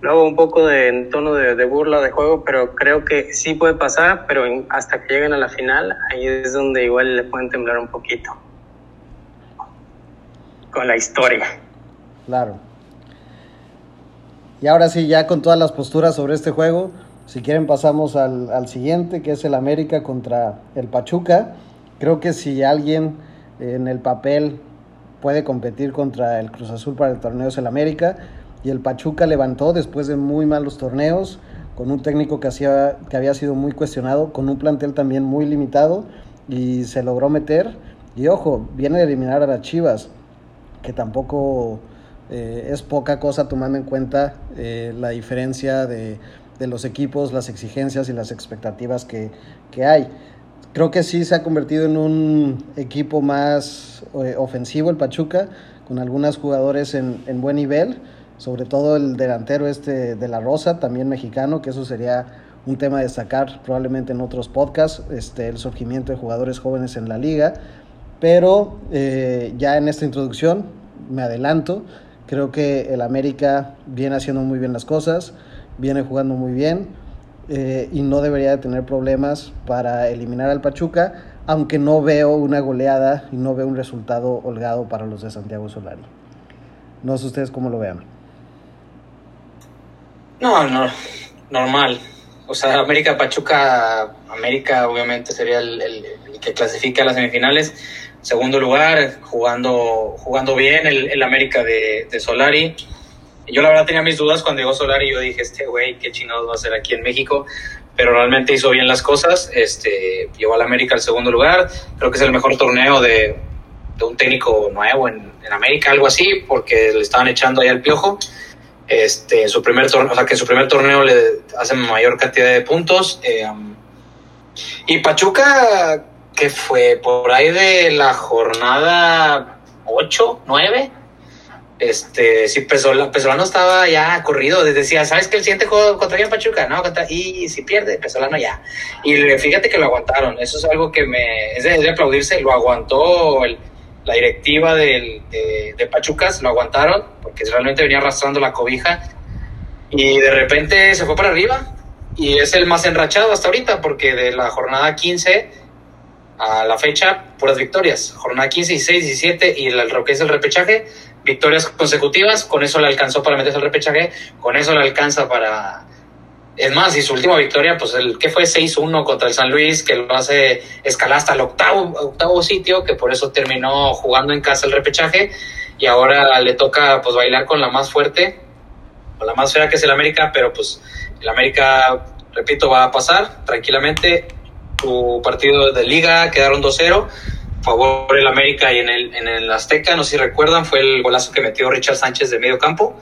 luego un poco de en tono de, burla de juego, pero creo que sí puede pasar, pero hasta que lleguen a la final, ahí es donde igual le pueden temblar un poquito con la historia. Claro. Y ahora sí, ya con todas las posturas sobre este juego, si quieren pasamos al, al siguiente, que es el América contra el Pachuca. Creo que si alguien en el papel puede competir contra el Cruz Azul para el torneo es el América y el Pachuca levantó después de muy malos torneos, con un técnico que, hacía, que había sido muy cuestionado, con un plantel también muy limitado y se logró meter. Y ojo, viene a eliminar a las Chivas, que tampoco eh, es poca cosa tomando en cuenta eh, la diferencia de, de, los equipos, las exigencias y las expectativas que, que, hay. Creo que sí se ha convertido en un equipo más eh, ofensivo el Pachuca, con algunos jugadores en, en buen nivel sobre todo el delantero este de la Rosa, también mexicano, que eso sería un tema a destacar probablemente en otros podcasts, este, el surgimiento de jugadores jóvenes en la liga. Pero ya en esta introducción me adelanto, creo que el América viene haciendo muy bien las cosas, viene jugando muy bien eh, y no debería de tener problemas para eliminar al Pachuca, aunque no veo una goleada y no veo un resultado holgado para los de Santiago Solari. No sé ustedes cómo lo vean. No, no, normal. O sea, América Pachuca, América obviamente sería el, que clasifica a las semifinales. Segundo lugar, jugando, jugando bien el, el América de, de, Solari. Yo la verdad tenía mis dudas cuando llegó Solari. Yo dije, este güey, qué chingados va a hacer aquí en México. Pero realmente hizo bien las cosas. Este, llevó al América al segundo lugar. Creo que es el mejor torneo de, de un técnico nuevo en, en América, algo así, porque le estaban echando ahí al piojo este, su primer torneo, o sea, que su primer torneo le hacen mayor cantidad de puntos. Eh, y Pachuca, que fue por ahí de la jornada 8, 9, este, sí, Pesolano estaba ya corrido, decía, ¿sabes que el siguiente juego contra quién Pachuca? No, contra, y si pierde, Pesolano ya. Y fíjate que lo aguantaron, eso es algo que me, es de aplaudirse, lo aguantó el, la directiva del, de, de, Pachucas, lo aguantaron, porque realmente venía arrastrando la cobija, y de repente se fue para arriba, y es el más enrachado hasta ahorita, porque de la jornada 15 a la fecha, puras victorias. Jornada 15, 16, 17 y lo que es el repechaje, victorias consecutivas, con eso le alcanzó para meterse al repechaje, con eso le alcanza para es más, y su última victoria, pues el que fue 6-1 contra el San Luis, que lo hace escalar hasta el octavo, octavo sitio, que por eso terminó jugando en casa el repechaje, y ahora le toca pues bailar con la más fuerte, con la más fea que es el América, pero pues el América, repito, va a pasar tranquilamente. Su partido de liga quedaron 2-0, favor el América y en el, en el Azteca, no sé si recuerdan, fue el golazo que metió Richard Sánchez de medio campo,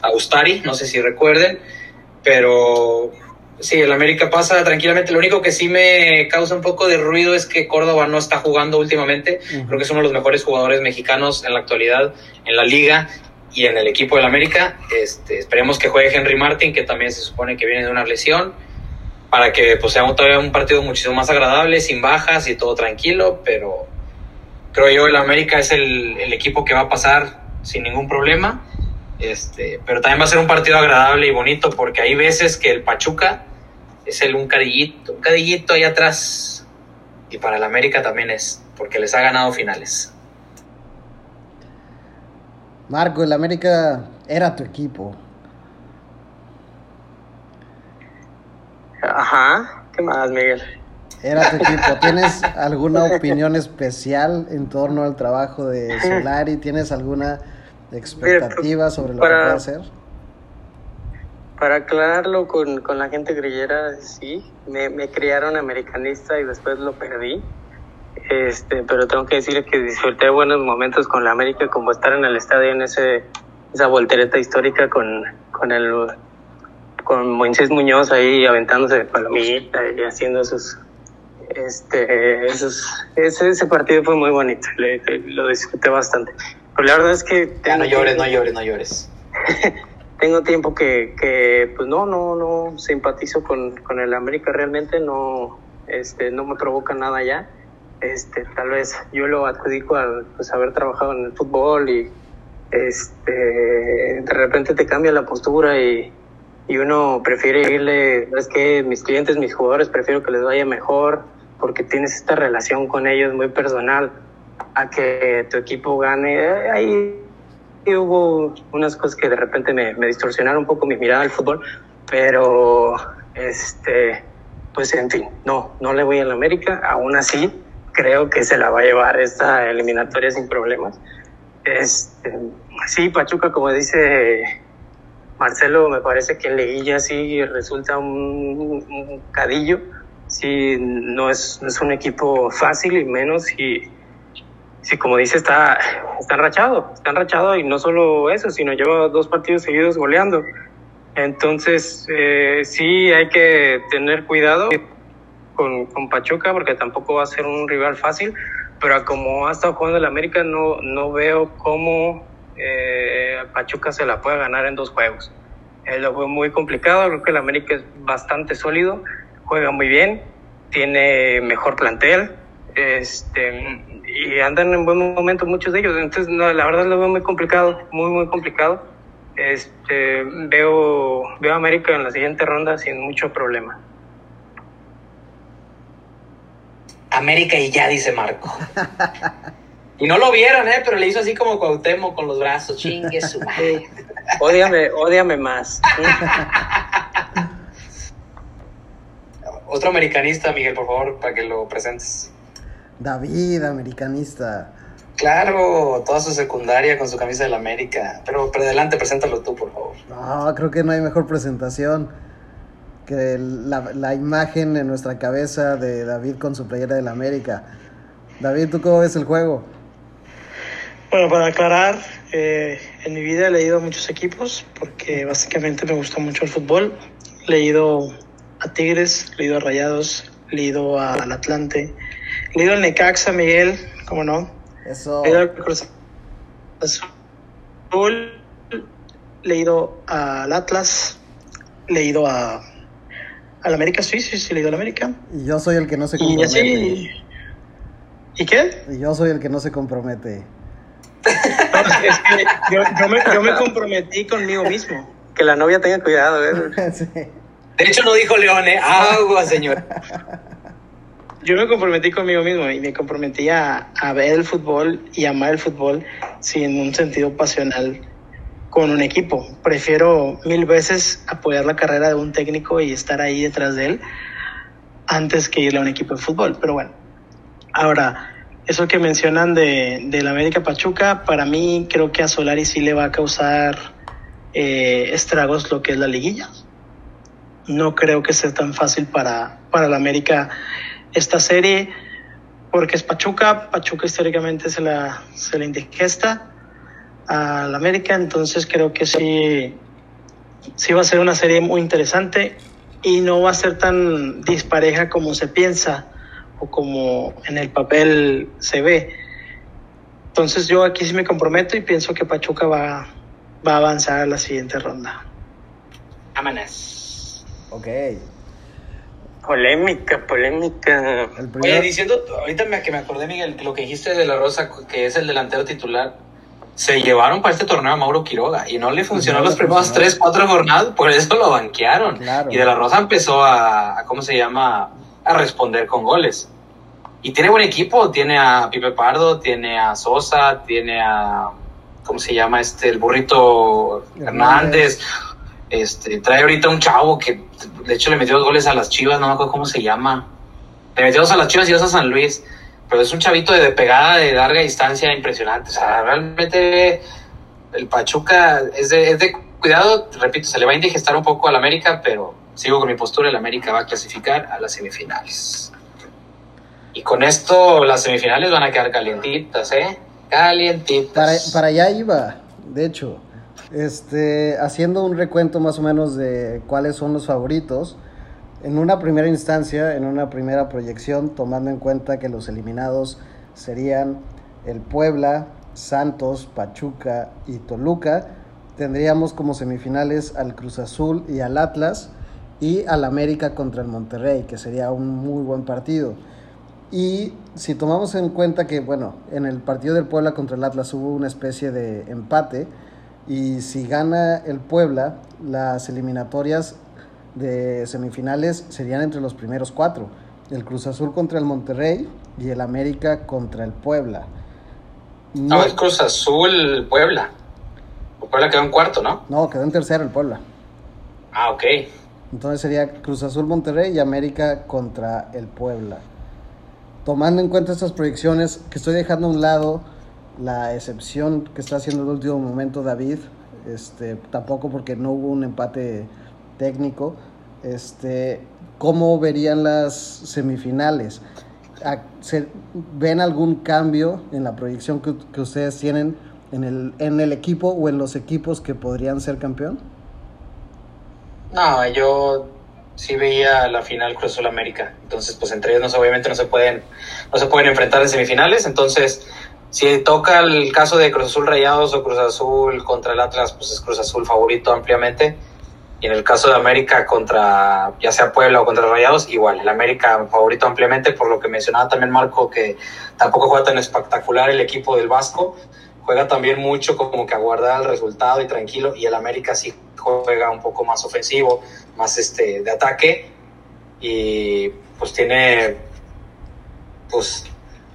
a Ustari, no sé si recuerden pero sí, el América pasa tranquilamente. Lo único que sí me causa un poco de ruido es que Córdoba no está jugando últimamente. Creo que es uno de los mejores jugadores mexicanos en la actualidad en la liga y en el equipo del América. Este, esperemos que juegue Henry Martin, que también se supone que viene de una lesión, para que pues, sea todavía un partido muchísimo más agradable, sin bajas y todo tranquilo, pero creo yo el América es el, el equipo que va a pasar sin ningún problema este, pero también va a ser un partido agradable y bonito porque hay veces que el Pachuca es el un cadillito, un cadillito ahí atrás. Y para el América también es, porque les ha ganado finales. Marco, el América era tu equipo. Ajá, ¿qué más, Miguel? Era tu equipo. ¿Tienes alguna opinión especial en torno al trabajo de Solari? ¿Tienes alguna expectativas sobre lo para, que puede hacer? Para aclararlo con, con la gente grillera, sí, me, me, criaron americanista y después lo perdí. Este, pero tengo que decir que disfruté buenos momentos con la América, como estar en el estadio en ese, esa voltereta histórica con, con el con Moisés Muñoz ahí aventándose de palomita y haciendo esos este esos ese, ese partido fue muy bonito lo disfruté bastante pero la verdad es que... Ya no llores, no llores, no llores. tengo tiempo que, que, pues no, no, no simpatizo con, con el América realmente, no, este, no me provoca nada ya. Este, tal vez yo lo adjudico al pues, haber trabajado en el fútbol y este, de repente te cambia la postura y, y uno prefiere irle, es que mis clientes, mis jugadores, prefiero que les vaya mejor porque tienes esta relación con ellos muy personal a que tu equipo gane. Ahí hubo unas cosas que de repente me, me distorsionaron un poco mi mirada al fútbol, pero este, pues en fin, no, no le voy a la América, aún así creo que se la va a llevar esta eliminatoria sin problemas. Este, sí, Pachuca, como dice Marcelo, me parece que en Leguilla sí resulta un, cadillo, sí, no es, es un equipo fácil y menos y sí, como dice, está, está enrachado, está enrachado y no solo eso, sino lleva dos partidos seguidos goleando. Entonces, eh, sí hay que tener cuidado con, con, Pachuca porque tampoco va a ser un rival fácil, pero como ha estado jugando el América, no, no veo cómo eh, Pachuca se la puede ganar en dos juegos. Eh, lo fue muy complicado, creo que el América es bastante sólido, juega muy bien, tiene mejor plantel, este, y andan en buen momento muchos de ellos. Entonces, no, la verdad lo veo muy complicado, muy, muy complicado. Este, veo, veo a América en la siguiente ronda sin mucho problema. América y ya, dice Marco. y no lo vieron, ¿eh? Pero le hizo así como Cuauhtémoc con los brazos. Chingue su madre. Ódiame, ódiame más. Otro americanista, Miguel, por favor, para que lo presentes. David, americanista. Claro, toda su secundaria con su camisa del América. Pero, pero adelante, preséntalo tú, por favor. No, creo que no hay mejor presentación que la, la imagen en nuestra cabeza de David con su playera del América. David, ¿tú cómo ves el juego? Bueno, para aclarar, eh, en mi vida he leído muchos equipos porque básicamente me gusta mucho el fútbol. He leído a Tigres, he leído a Rayados, he leído al Atlante, he leído al Necaxa, Miguel, ¿cómo no? Eso. He leído al Cruz Azul, leído al Atlas, leído a al América sí, sí, sí, leído al América. Y yo soy el que no se Y compromete. así. ¿Y qué? Y yo soy el que no se compromete. No, es que yo, yo me, yo me comprometí conmigo mismo. Que la novia tenga cuidado, ¿eh? Sí. De hecho, no dijo León, ¿eh? Agua, señor. Yo me comprometí conmigo mismo y me comprometí a, a ver el fútbol y amar el fútbol sin un sentido pasional con un equipo. Prefiero mil veces apoyar la carrera de un técnico y estar ahí detrás de él antes que irle a un equipo de fútbol. Pero bueno, ahora, eso que mencionan de, del América Pachuca, para mí creo que a Solari sí le va a causar eh, estragos lo que es la liguilla. No creo que sea tan fácil para, para el América esta serie, porque es Pachuca. Pachuca históricamente se la, se la indigesta al América, entonces creo que sí, sí va a ser una serie muy interesante y no va a ser tan dispareja como se piensa o como en el papel se ve. Entonces yo aquí sí me comprometo y pienso que Pachuca va, va a avanzar a la siguiente ronda. Vámonos. Ok. Polémica, polémica. El Oye, diciendo, ahorita me, que me acordé, Miguel, que lo que dijiste de la Rosa, que es el delantero titular, se llevaron para este torneo a Mauro Quiroga y no le funcionó No le las primeras funcionó. tres, cuatro jornadas, por eso lo banquearon. Claro. Y de la Rosa empezó a, a, ¿cómo se llama? A responder con goles. Y tiene buen equipo, tiene a Pipe Pardo, tiene a Sosa, tiene a, ¿cómo se llama? Este, el burrito Hernández. Este, trae ahorita un chavo que, de hecho, le metió dos goles a las Chivas, no me acuerdo cómo se llama. Le metió dos a las Chivas y dos a San Luis. Pero es un chavito de, de pegada de larga distancia impresionante. O sea, realmente el Pachuca es de, es de cuidado, repito, se le va a indigestar un poco al América, pero sigo con mi postura, el América va a clasificar a las semifinales. Y con esto las semifinales van a quedar calientitas, ¿eh? Calientitas. Para, para allá iba, de hecho. Este, haciendo un recuento más o menos de cuáles son los favoritos. En una primera instancia, en una primera proyección, tomando en cuenta que los eliminados serían el Puebla, Santos, Pachuca y Toluca, tendríamos como semifinales al Cruz Azul y al Atlas y al América contra el Monterrey, que sería un muy buen partido. Y si tomamos en cuenta que, bueno, en el partido del Puebla contra el Atlas hubo una especie de empate, Y si gana el Puebla, las eliminatorias de semifinales serían entre los primeros cuatro. El Cruz Azul contra el Monterrey y el América contra el Puebla. No, el Cruz Azul Puebla. El Puebla quedó en cuarto, ¿no? No, quedó en tercero el Puebla. Ah, ok. Entonces sería Cruz Azul Monterrey y América contra el Puebla. Tomando en cuenta estas proyecciones, que estoy dejando a un lado la excepción que está haciendo el último momento David, este, tampoco porque no hubo un empate técnico, este, ¿cómo verían las semifinales? ¿Ven algún cambio en la proyección que, ustedes tienen en el, en el equipo o en los equipos que podrían ser campeón? No, yo sí veía la final Cruz Azul América. Entonces, pues entre ellos no, obviamente no se pueden, no se pueden enfrentar en semifinales. Entonces, si toca el caso de Cruz Azul Rayados o Cruz Azul contra el Atlas, pues es Cruz Azul favorito ampliamente. Y en el caso de América contra ya sea Puebla o contra Rayados, igual, el América favorito ampliamente, por lo que mencionaba también Marco, que tampoco juega tan espectacular el equipo del Vasco, juega también mucho como que aguardar el resultado y tranquilo, y el América sí juega un poco más ofensivo, más este de ataque, y pues tiene pues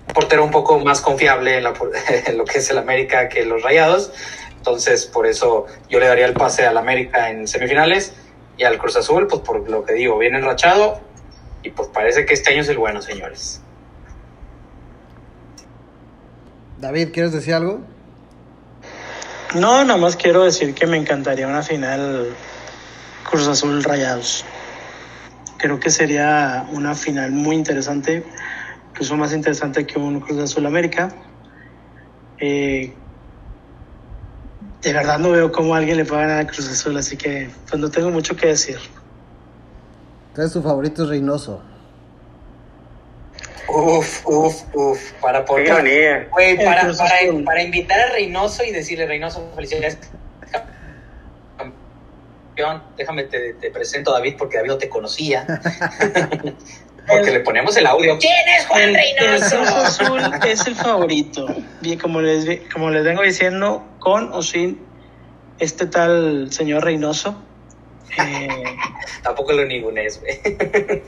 un portero un poco más confiable en, en lo que es el América que los Rayados, entonces, por eso yo le daría el pase al América en semifinales y al Cruz Azul, pues por lo que digo, viene enrachado y pues parece que este año es el bueno, señores. David, ¿quieres decir algo? No, nada más quiero decir que me encantaría una final Cruz Azul Rayados. Creo que sería una final muy interesante, incluso más interesante que un Cruz Azul América. Eh, de verdad no veo cómo alguien le pueda ganar a Cruz Azul, así que pues no tengo mucho que decir. Entonces tu favorito es Reynoso. Uf, uf, uf. Para poder. Güey, para, para, para, invitar a Reynoso y decirle, Reynoso, felicidades. Campeón, déjame te, te presento a David porque David no te conocía. porque le ponemos el audio. ¿Quién es Juan Reynoso? El Cruz Azul es el favorito. Bien, como les, como les vengo diciendo, con o sin este tal señor Reynoso. Eh, Tampoco lo ningunes, güey.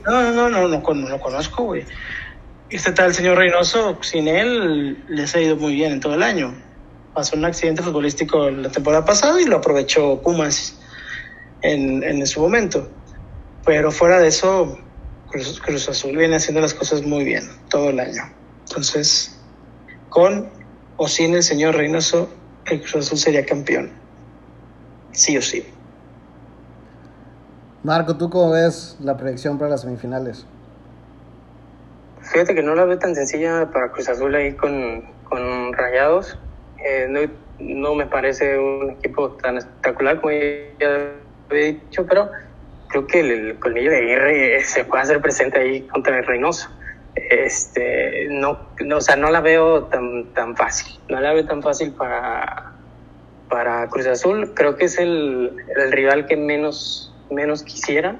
no, no, no, no, no, lo conozco, güey. Este tal señor Reynoso, sin él, les ha ido muy bien en todo el año. Pasó un accidente futbolístico la temporada pasada y lo aprovechó Pumas en, en su momento. Pero fuera de eso, Cruz, Cruz Azul viene haciendo las cosas muy bien todo el año. Entonces, con o sin el señor Reynoso, el Cruz Azul sería campeón. Sí o sí. Marco, ¿tú cómo ves la predicción para las semifinales? Fíjate que no la veo tan sencilla para Cruz Azul ahí con, con Rayados. Eh, no, no, me parece un equipo tan espectacular como ya había dicho, pero creo que el, colmillo de Aguirre se puede hacer presente ahí contra el Reynoso. Este, no, no, o sea, no la veo tan, tan fácil. No la veo tan fácil para, para Cruz Azul. Creo que es el, el rival que menos, menos quisiera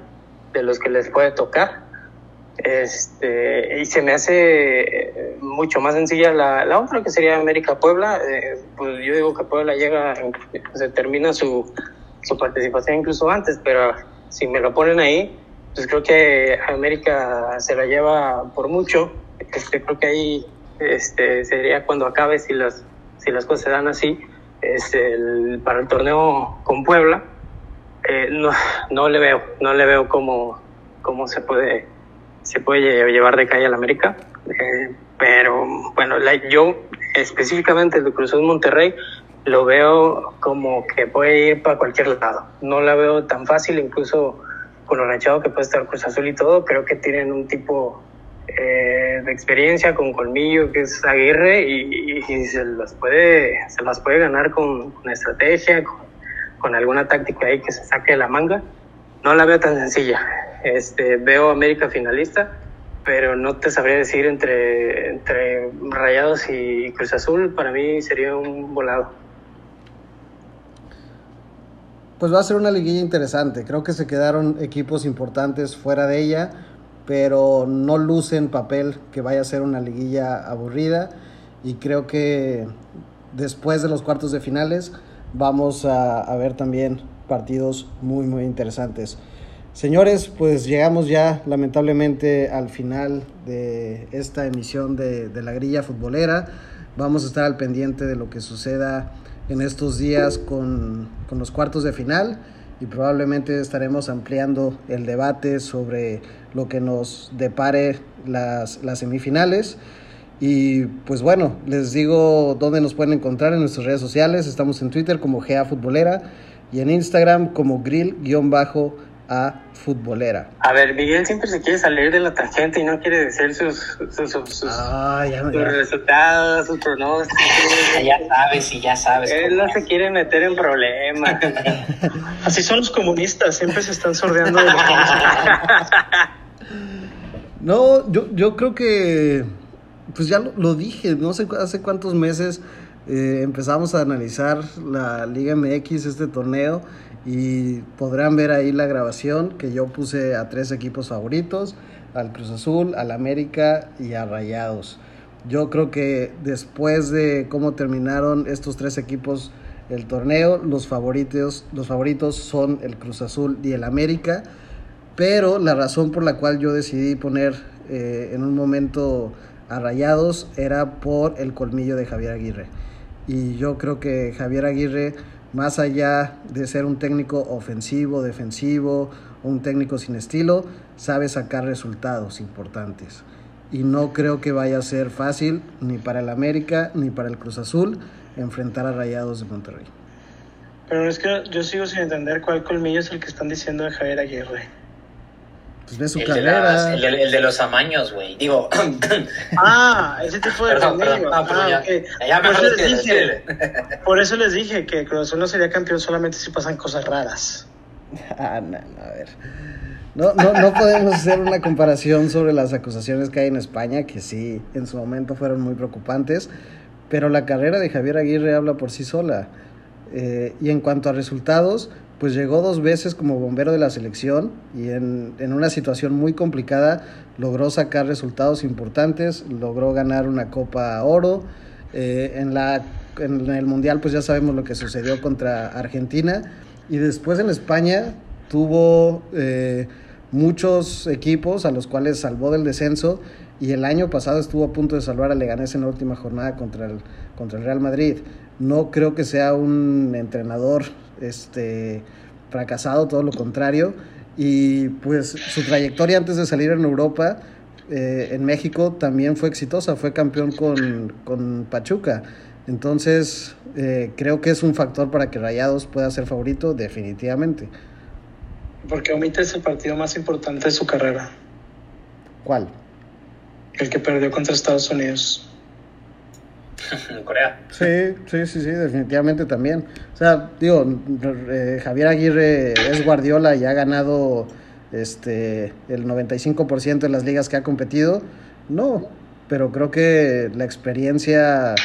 de los que les puede tocar. Este, y se me hace mucho más sencilla la, la otra, que sería América Puebla. Eh, pues yo digo que Puebla llega, se termina su, su participación incluso antes, pero si me lo ponen ahí, pues creo que América se la lleva por mucho. Este, creo que ahí este, sería cuando acabe si las, si las cosas se dan así. Es el, para el torneo con Puebla, eh, no, no le veo, no le veo cómo, cómo se puede se puede llevar de calle a la América. Eh, pero bueno, yo específicamente el de Cruz Azul Monterrey lo veo como que puede ir para cualquier lado. No la veo tan fácil, incluso con lo rechado que puede estar Cruz Azul y todo, creo que tienen un tipo eh, de experiencia con colmillo que es Aguirre y, y, se las puede se las puede ganar con, con estrategia, con, con, alguna táctica ahí que se saque de la manga. No la veo tan sencilla. Este, veo América finalista, pero no te sabría decir entre, Rayados y Cruz Azul, para mí sería un volado pues va a ser una liguilla interesante. Creo que se quedaron equipos importantes fuera de ella, pero no luce en papel que vaya a ser una liguilla aburrida. Y creo que después de los cuartos de finales vamos a, a ver también partidos muy, muy interesantes. Señores, pues llegamos ya lamentablemente al final de esta emisión de, de, la grilla futbolera. Vamos a estar al pendiente de lo que suceda en estos días con, con los cuartos de final y probablemente estaremos ampliando el debate sobre lo que nos depare las, las semifinales. Y pues bueno, les digo dónde nos pueden encontrar en nuestras redes sociales. Estamos en Twitter como GA Futbolera y en Instagram como grill-bajo a futbolera. A ver, Miguel siempre se quiere salir de la tangente y no quiere decir sus, sus, sus, sus, Ah, ya resultados, sus pronósticos. Ya sabes y ya sabes. Él no se quiere meter en problemas. Así son los comunistas, siempre se están sordeando de los No, yo, yo creo que, pues ya lo, lo dije, no sé hace cuántos meses eh, empezamos a analizar la Liga MX, este torneo, y podrán ver ahí la grabación que yo puse a tres equipos favoritos, al Cruz Azul, al América y a Rayados. Yo creo que después de cómo terminaron estos tres equipos el torneo, los favoritos, los favoritos son el Cruz Azul y el América. Pero la razón por la cual yo decidí poner eh, en un momento a Rayados era por el colmillo de Javier Aguirre. Y yo creo que Javier Aguirre, más allá de ser un técnico ofensivo, defensivo, un técnico sin estilo, sabe sacar resultados importantes. Y no creo que vaya a ser fácil ni para el América ni para el Cruz Azul enfrentar a Rayados de Monterrey. Pero es que yo sigo sin entender cuál colmillo es el que están diciendo de Javier Aguirre. Pues ve su El de, carrera. las- el, de, el de los amaños, güey. Digo, Ah, ese tipo de perdón. Ah, perdón, Ah, ya, Por eso les dije, por eso les dije que Cruz Azul no sería campeón solamente si pasan cosas raras. Ah, no, no, a ver. No, no, no podemos hacer una comparación sobre las acusaciones que hay en España, que sí, en su momento fueron muy preocupantes, pero la carrera de Javier Aguirre habla por sí sola. Eh, y en cuanto a resultados, pues llegó dos veces como bombero de la selección y en, en una situación muy complicada logró sacar resultados importantes, logró ganar una Copa Oro. Eh, en, la, en el Mundial pues ya sabemos lo que sucedió contra Argentina y después en España tuvo eh, muchos equipos a los cuales salvó del descenso y el año pasado estuvo a punto de salvar a Leganés en la última jornada contra el, contra el Real Madrid. No creo que sea un entrenador este, fracasado, todo lo contrario. Y pues su trayectoria antes de salir en Europa, eh, en México, también fue exitosa, fue campeón con, con Pachuca. Entonces, eh, creo que es un factor para que Rayados pueda ser favorito, definitivamente. Porque omites el partido más importante de su carrera, ¿Cuál? el que perdió contra Estados Unidos. Corea. Sí, sí, sí, sí, definitivamente también. O sea, digo, eh, Javier Aguirre es Guardiola y ha ganado este el 95% de las ligas que ha competido. No, pero creo que la experiencia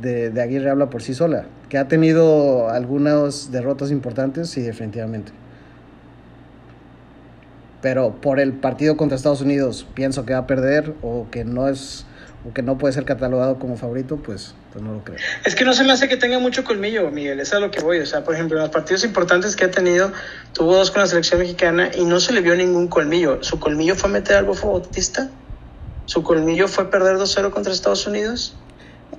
de, de Aguirre habla por sí sola. Que ha tenido algunas derrotas importantes, sí, definitivamente. Pero por el partido contra Estados Unidos pienso que va a perder o que no es o que no puede ser catalogado como favorito, pues, pues no lo creo. Es que no se me hace que tenga mucho colmillo, Miguel, es a lo que voy. O sea, por ejemplo, en los partidos importantes que ha tenido, tuvo dos con la selección mexicana y no se le vio ningún colmillo. Su colmillo fue meter al Bofo Bautista, su colmillo fue perder 2-0 contra Estados Unidos.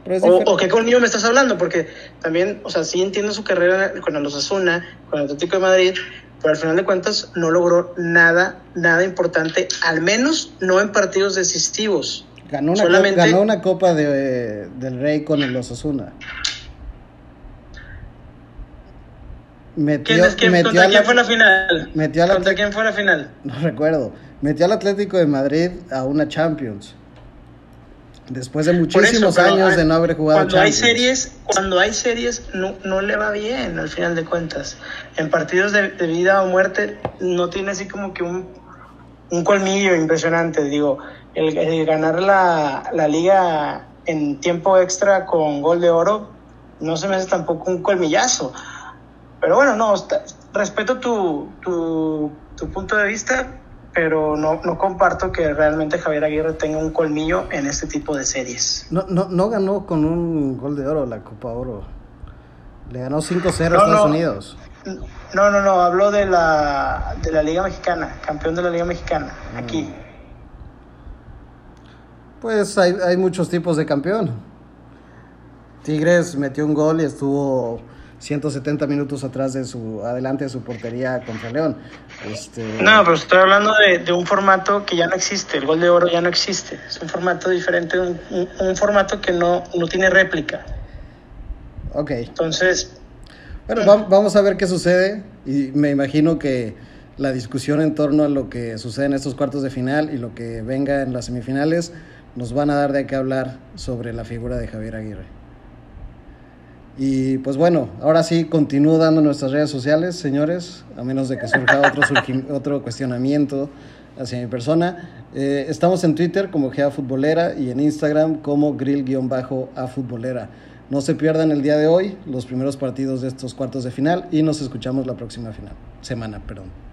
Es O, o qué colmillo me estás hablando? Porque también, o sea, sí entiendo su carrera con el Osasuna, con el Atlético de Madrid, pero al final de cuentas no logró nada, nada importante, al menos no en partidos decisivos. Ganó una, Solamente- ganó una copa de, del Rey con el Osasuna. Metió, ¿Quién es quién? metió ¿Contra al- quién fue la final? metió al ¿Contra Atlet- quién fue la final? No recuerdo. Metió al Atlético de Madrid a una Champions. Después de muchísimos eso, años hay- de no haber jugado cuando hay Champions. series cuando hay series no, no le va bien al final de cuentas en partidos de, de vida o muerte no tiene así como que un, un colmillo impresionante digo el, el ganar la, la liga en tiempo extra con gol de oro no se me hace tampoco un colmillazo pero bueno no está- respeto tu, tu, tu punto de vista pero no, no comparto que realmente Javier Aguirre tenga un colmillo en este tipo de series. No, no, no ganó con un gol de oro la Copa Oro. Le ganó 5-0 a Estados Unidos. No, no, no, habló de la, de la Liga Mexicana, campeón de la Liga Mexicana, Mm. aquí. Pues hay, hay muchos tipos de campeón. Tigres metió un gol y estuvo 170 minutos atrás de su, adelante de su portería contra León. Este, No, pero estoy hablando de, de un formato que ya no existe, el gol de oro ya no existe, es un formato diferente, un, un- un formato que no, no tiene réplica. Ok. Entonces, Bueno, va- vamos a ver qué sucede y me imagino que la discusión en torno a lo que sucede en estos cuartos de final y lo que venga en las semifinales nos van a dar de qué hablar sobre la figura de Javier Aguirre. Y pues bueno, ahora sí continúo dando nuestras redes sociales, señores, a menos de que surja otro, otro cuestionamiento hacia mi persona. Eh, estamos en Twitter como Gea Futbolera y en Instagram como grill-a futbolera. No se pierdan el día de hoy los primeros partidos de estos cuartos de final y nos escuchamos la próxima final, semana, perdón.